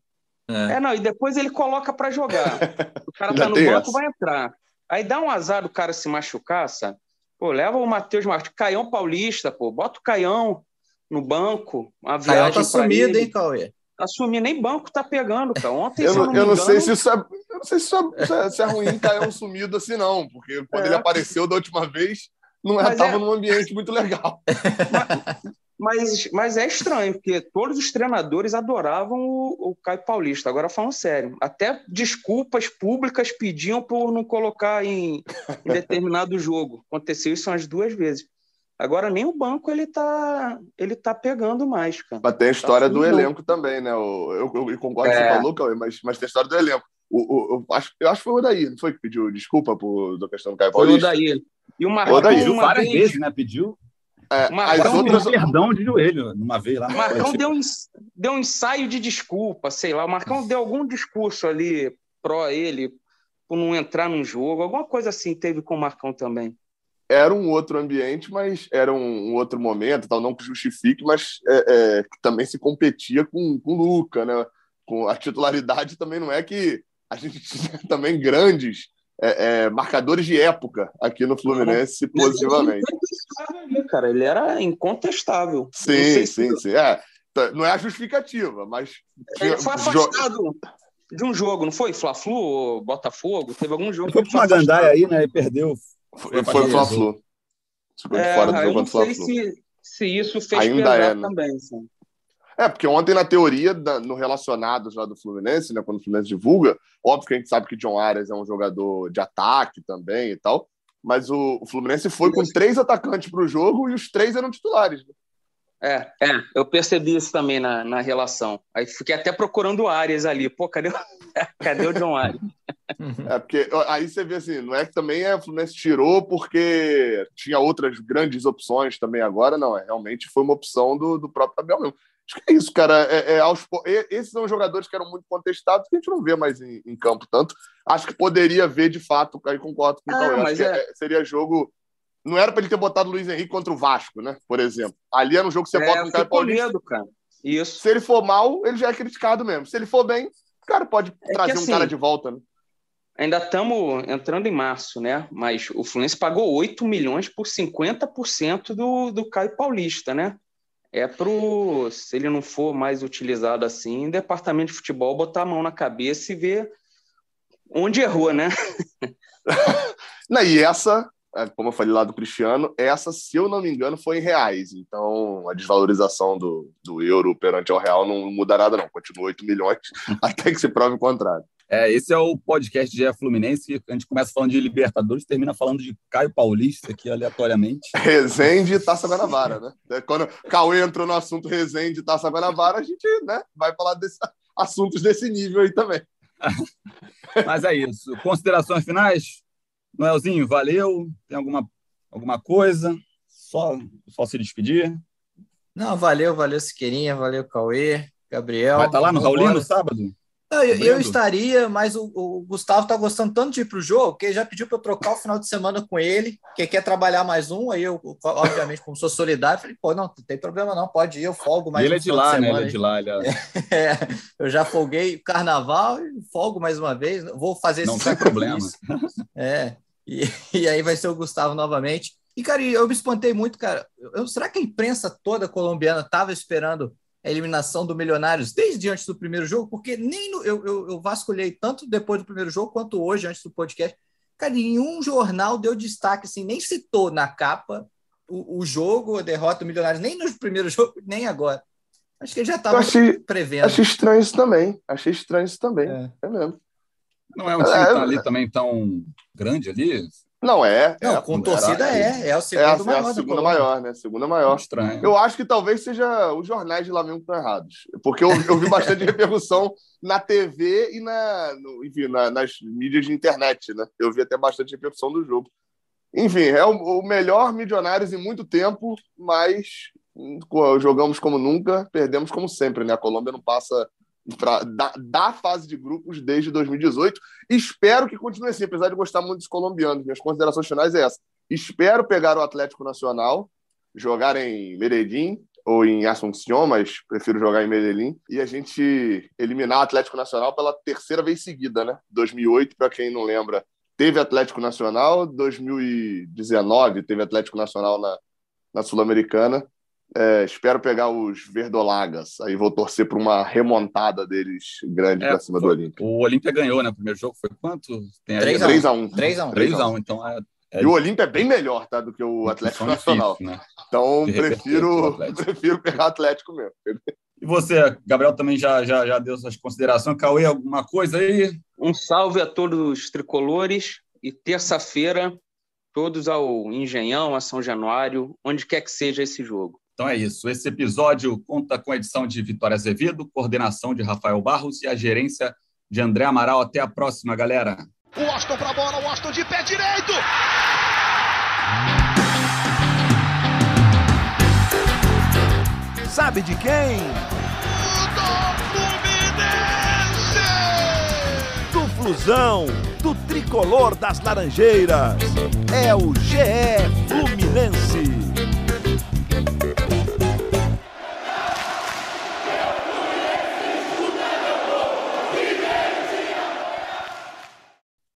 É. é. não, e depois ele coloca para jogar. O cara [laughs] tá no banco, essa. vai entrar. Aí dá um azar do cara se machucar, sabe? Pô, leva o Matheus Martins, Caião Paulista, pô, bota o Caião no banco, uma viagem Caião tá sumido, ele. hein, Cauê? Tá sumindo, nem banco tá pegando, cara. Ontem, eu, não, eu, não, engano... sei se isso é, eu não sei se isso é, se é ruim Caião sumido assim, não, porque quando é. ele apareceu da última vez, não estava é... num ambiente muito legal. Mas, mas, mas é estranho, porque todos os treinadores adoravam o, o Caio Paulista. Agora, falando sério, até desculpas públicas pediam por não colocar em, em determinado jogo. Aconteceu isso umas duas vezes. Agora nem o banco ele tá, ele tá pegando mais, cara. Mas tem a história tá do elenco também, né? Eu, eu, eu concordo com o você é. falou, Cauê, mas, mas tem a história do elenco. O, o, eu, acho, eu acho que foi o Daí, não foi que pediu desculpa por da questão do Caio Paulista? Foi o Daí. E o Marcão pediu várias vez, vezes, né? Pediu. É, Marcão outras... perdão de joelho numa vez lá. Marcão deu um, deu um ensaio de desculpa, sei lá. O Marcão deu algum discurso ali pró ele por não entrar num jogo, alguma coisa assim teve com o Marcão também. Era um outro ambiente, mas era um, um outro momento, tal, não que justifique, mas é, é, também se competia com, com o Luca, né? Com a titularidade também não é que a gente [laughs] tinha também grandes é, é, marcadores de época aqui no Fluminense não, positivamente. Cara, ele era incontestável. Sim, sim, se... sim. É, tá, não é a justificativa, mas. Ele foi afastado de um jogo, não foi? Fla-Flu ou Botafogo? Teve algum jogo. Foi pro Magandai aí, né? E perdeu. Foi, foi o Fla-Flu. Ficou é, fora do jogo contra o Fla-Flu. Se, se isso fez Ainda é, né? também, sim. É, porque ontem, na teoria, no relacionados lá do Fluminense, né, quando o Fluminense divulga, óbvio que a gente sabe que John Arias é um jogador de ataque também e tal, mas o, o Fluminense foi com três atacantes para o jogo e os três eram titulares. Né? É, é, eu percebi isso também na, na relação. Aí fiquei até procurando o Arias ali. Pô, cadê, [laughs] cadê o John Arias? É, porque aí você vê assim, não é que também é, o Fluminense tirou porque tinha outras grandes opções também agora, não, é realmente foi uma opção do, do próprio Abel mesmo. Acho que é isso, cara. É, é, aos, esses são jogadores que eram muito contestados, que a gente não vê mais em, em campo tanto. Acho que poderia ver de fato, aí concordo com o ah, Acho é... que seria jogo. Não era para ele ter botado o Luiz Henrique contra o Vasco, né? Por exemplo. Ali era um jogo que você bota um cara Paulista. Medo, cara. Isso. Se ele for mal, ele já é criticado mesmo. Se ele for bem, o cara pode trazer que, assim, um cara de volta, né? Ainda estamos entrando em março, né? Mas o Fluminense pagou 8 milhões por 50% do, do Caio Paulista, né? é pro, se ele não for mais utilizado assim, departamento de futebol botar a mão na cabeça e ver onde errou, né? [laughs] não, e essa, é, como eu falei lá do Cristiano, essa, se eu não me engano, foi em reais. Então, a desvalorização do, do euro perante o real não muda nada, não. Continua 8 milhões [laughs] até que se prove o contrário. É, esse é o podcast de Fluminense. A gente começa falando de Libertadores, termina falando de Caio Paulista aqui aleatoriamente. [laughs] Resende e Taça Guanabara, né? É, quando o Cauê entrou no assunto Resende e Taça Guanabara, a gente né, vai falar desses assuntos desse nível aí também. [laughs] Mas é isso. Considerações finais? Noelzinho, valeu. Tem alguma, alguma coisa? Só, só se despedir? Não, valeu, valeu Siqueirinha, valeu Cauê, Gabriel. Vai estar tá lá no Raulino no sábado? Não, eu, eu, estaria, mas o, o Gustavo está gostando tanto de ir para o jogo que ele já pediu para eu trocar o final de semana com ele, que quer trabalhar mais um. Aí eu, obviamente, como sou solidário, falei, pô, não, não tem problema não, pode ir, eu folgo mais ele um é de lá, de né? Ele é de lá, ele é... [laughs] é... eu já folguei carnaval e folgo mais uma vez. Vou fazer esse Não tem problema. É, e, [laughs] e aí vai ser o Gustavo novamente. E, cara, eu me espantei muito, cara. Eu, será que a imprensa toda colombiana estava esperando a eliminação do Milionários desde antes do primeiro jogo, porque nem no, eu, eu, eu, vasculhei tanto depois do primeiro jogo quanto hoje, antes do podcast. Cara, nenhum jornal deu destaque, assim, nem citou na capa o, o jogo, a derrota do Milionários, nem no primeiro [laughs] jogo, nem agora. Acho que ele já estava prevendo. Achei estranho isso também. Achei estranho isso também. É, é mesmo. Não é um time é, que tá ali também tão grande ali. Não, é. Não, é, com torcida é. É o É segundo a, é maior a da segunda maior, né? Segunda maior. Estranho. Eu acho que talvez seja os jornais de lá mesmo que estão errados. Porque eu, eu vi bastante [laughs] repercussão na TV e na, no- enfim, na- nas mídias de internet, né? Eu vi até bastante repercussão do jogo. Enfim, é o, o melhor Milionários em muito tempo, mas hum, jogamos como nunca, perdemos como sempre, né? A Colômbia não passa pra, da, da fase de grupos desde 2018. Espero que continue assim, apesar de gostar muito dos colombianos. Minhas considerações finais é essa. Espero pegar o Atlético Nacional, jogar em Medellín ou em Asunción, mas prefiro jogar em Medellín, e a gente eliminar o Atlético Nacional pela terceira vez seguida, né? 2008, para quem não lembra, teve Atlético Nacional, 2019 teve Atlético Nacional na, na Sul-Americana. É, espero pegar os Verdolagas, aí vou torcer para uma remontada deles grande É, para cima do foi- Olímpia. O Olímpia ganhou, né? O primeiro jogo foi quanto? Tem aí? 3 a 3x1. 3 a 1. 3x1, então é. é E o Olímpia é bem melhor, tá? Do que o Atlético Nacional. né? Então, prefiro, [laughs] Atlético. prefiro pegar o Atlético mesmo. E você, Gabriel, também já, já, já deu suas considerações. Cauê, alguma coisa aí? Um salve a todos os tricolores e terça-feira, todos ao Engenhão, a São Januário, onde quer que seja esse jogo. Então é isso. Esse episódio conta com a edição de Vitória Azevedo, coordenação de Rafael Barros e a gerência de André Amaral. Até a próxima, galera. O Washington pra bola, o Washington de pé direito. Sabe de quem? Do Fluminense. Do Flusão, do tricolor das Laranjeiras. É o GE Fluminense.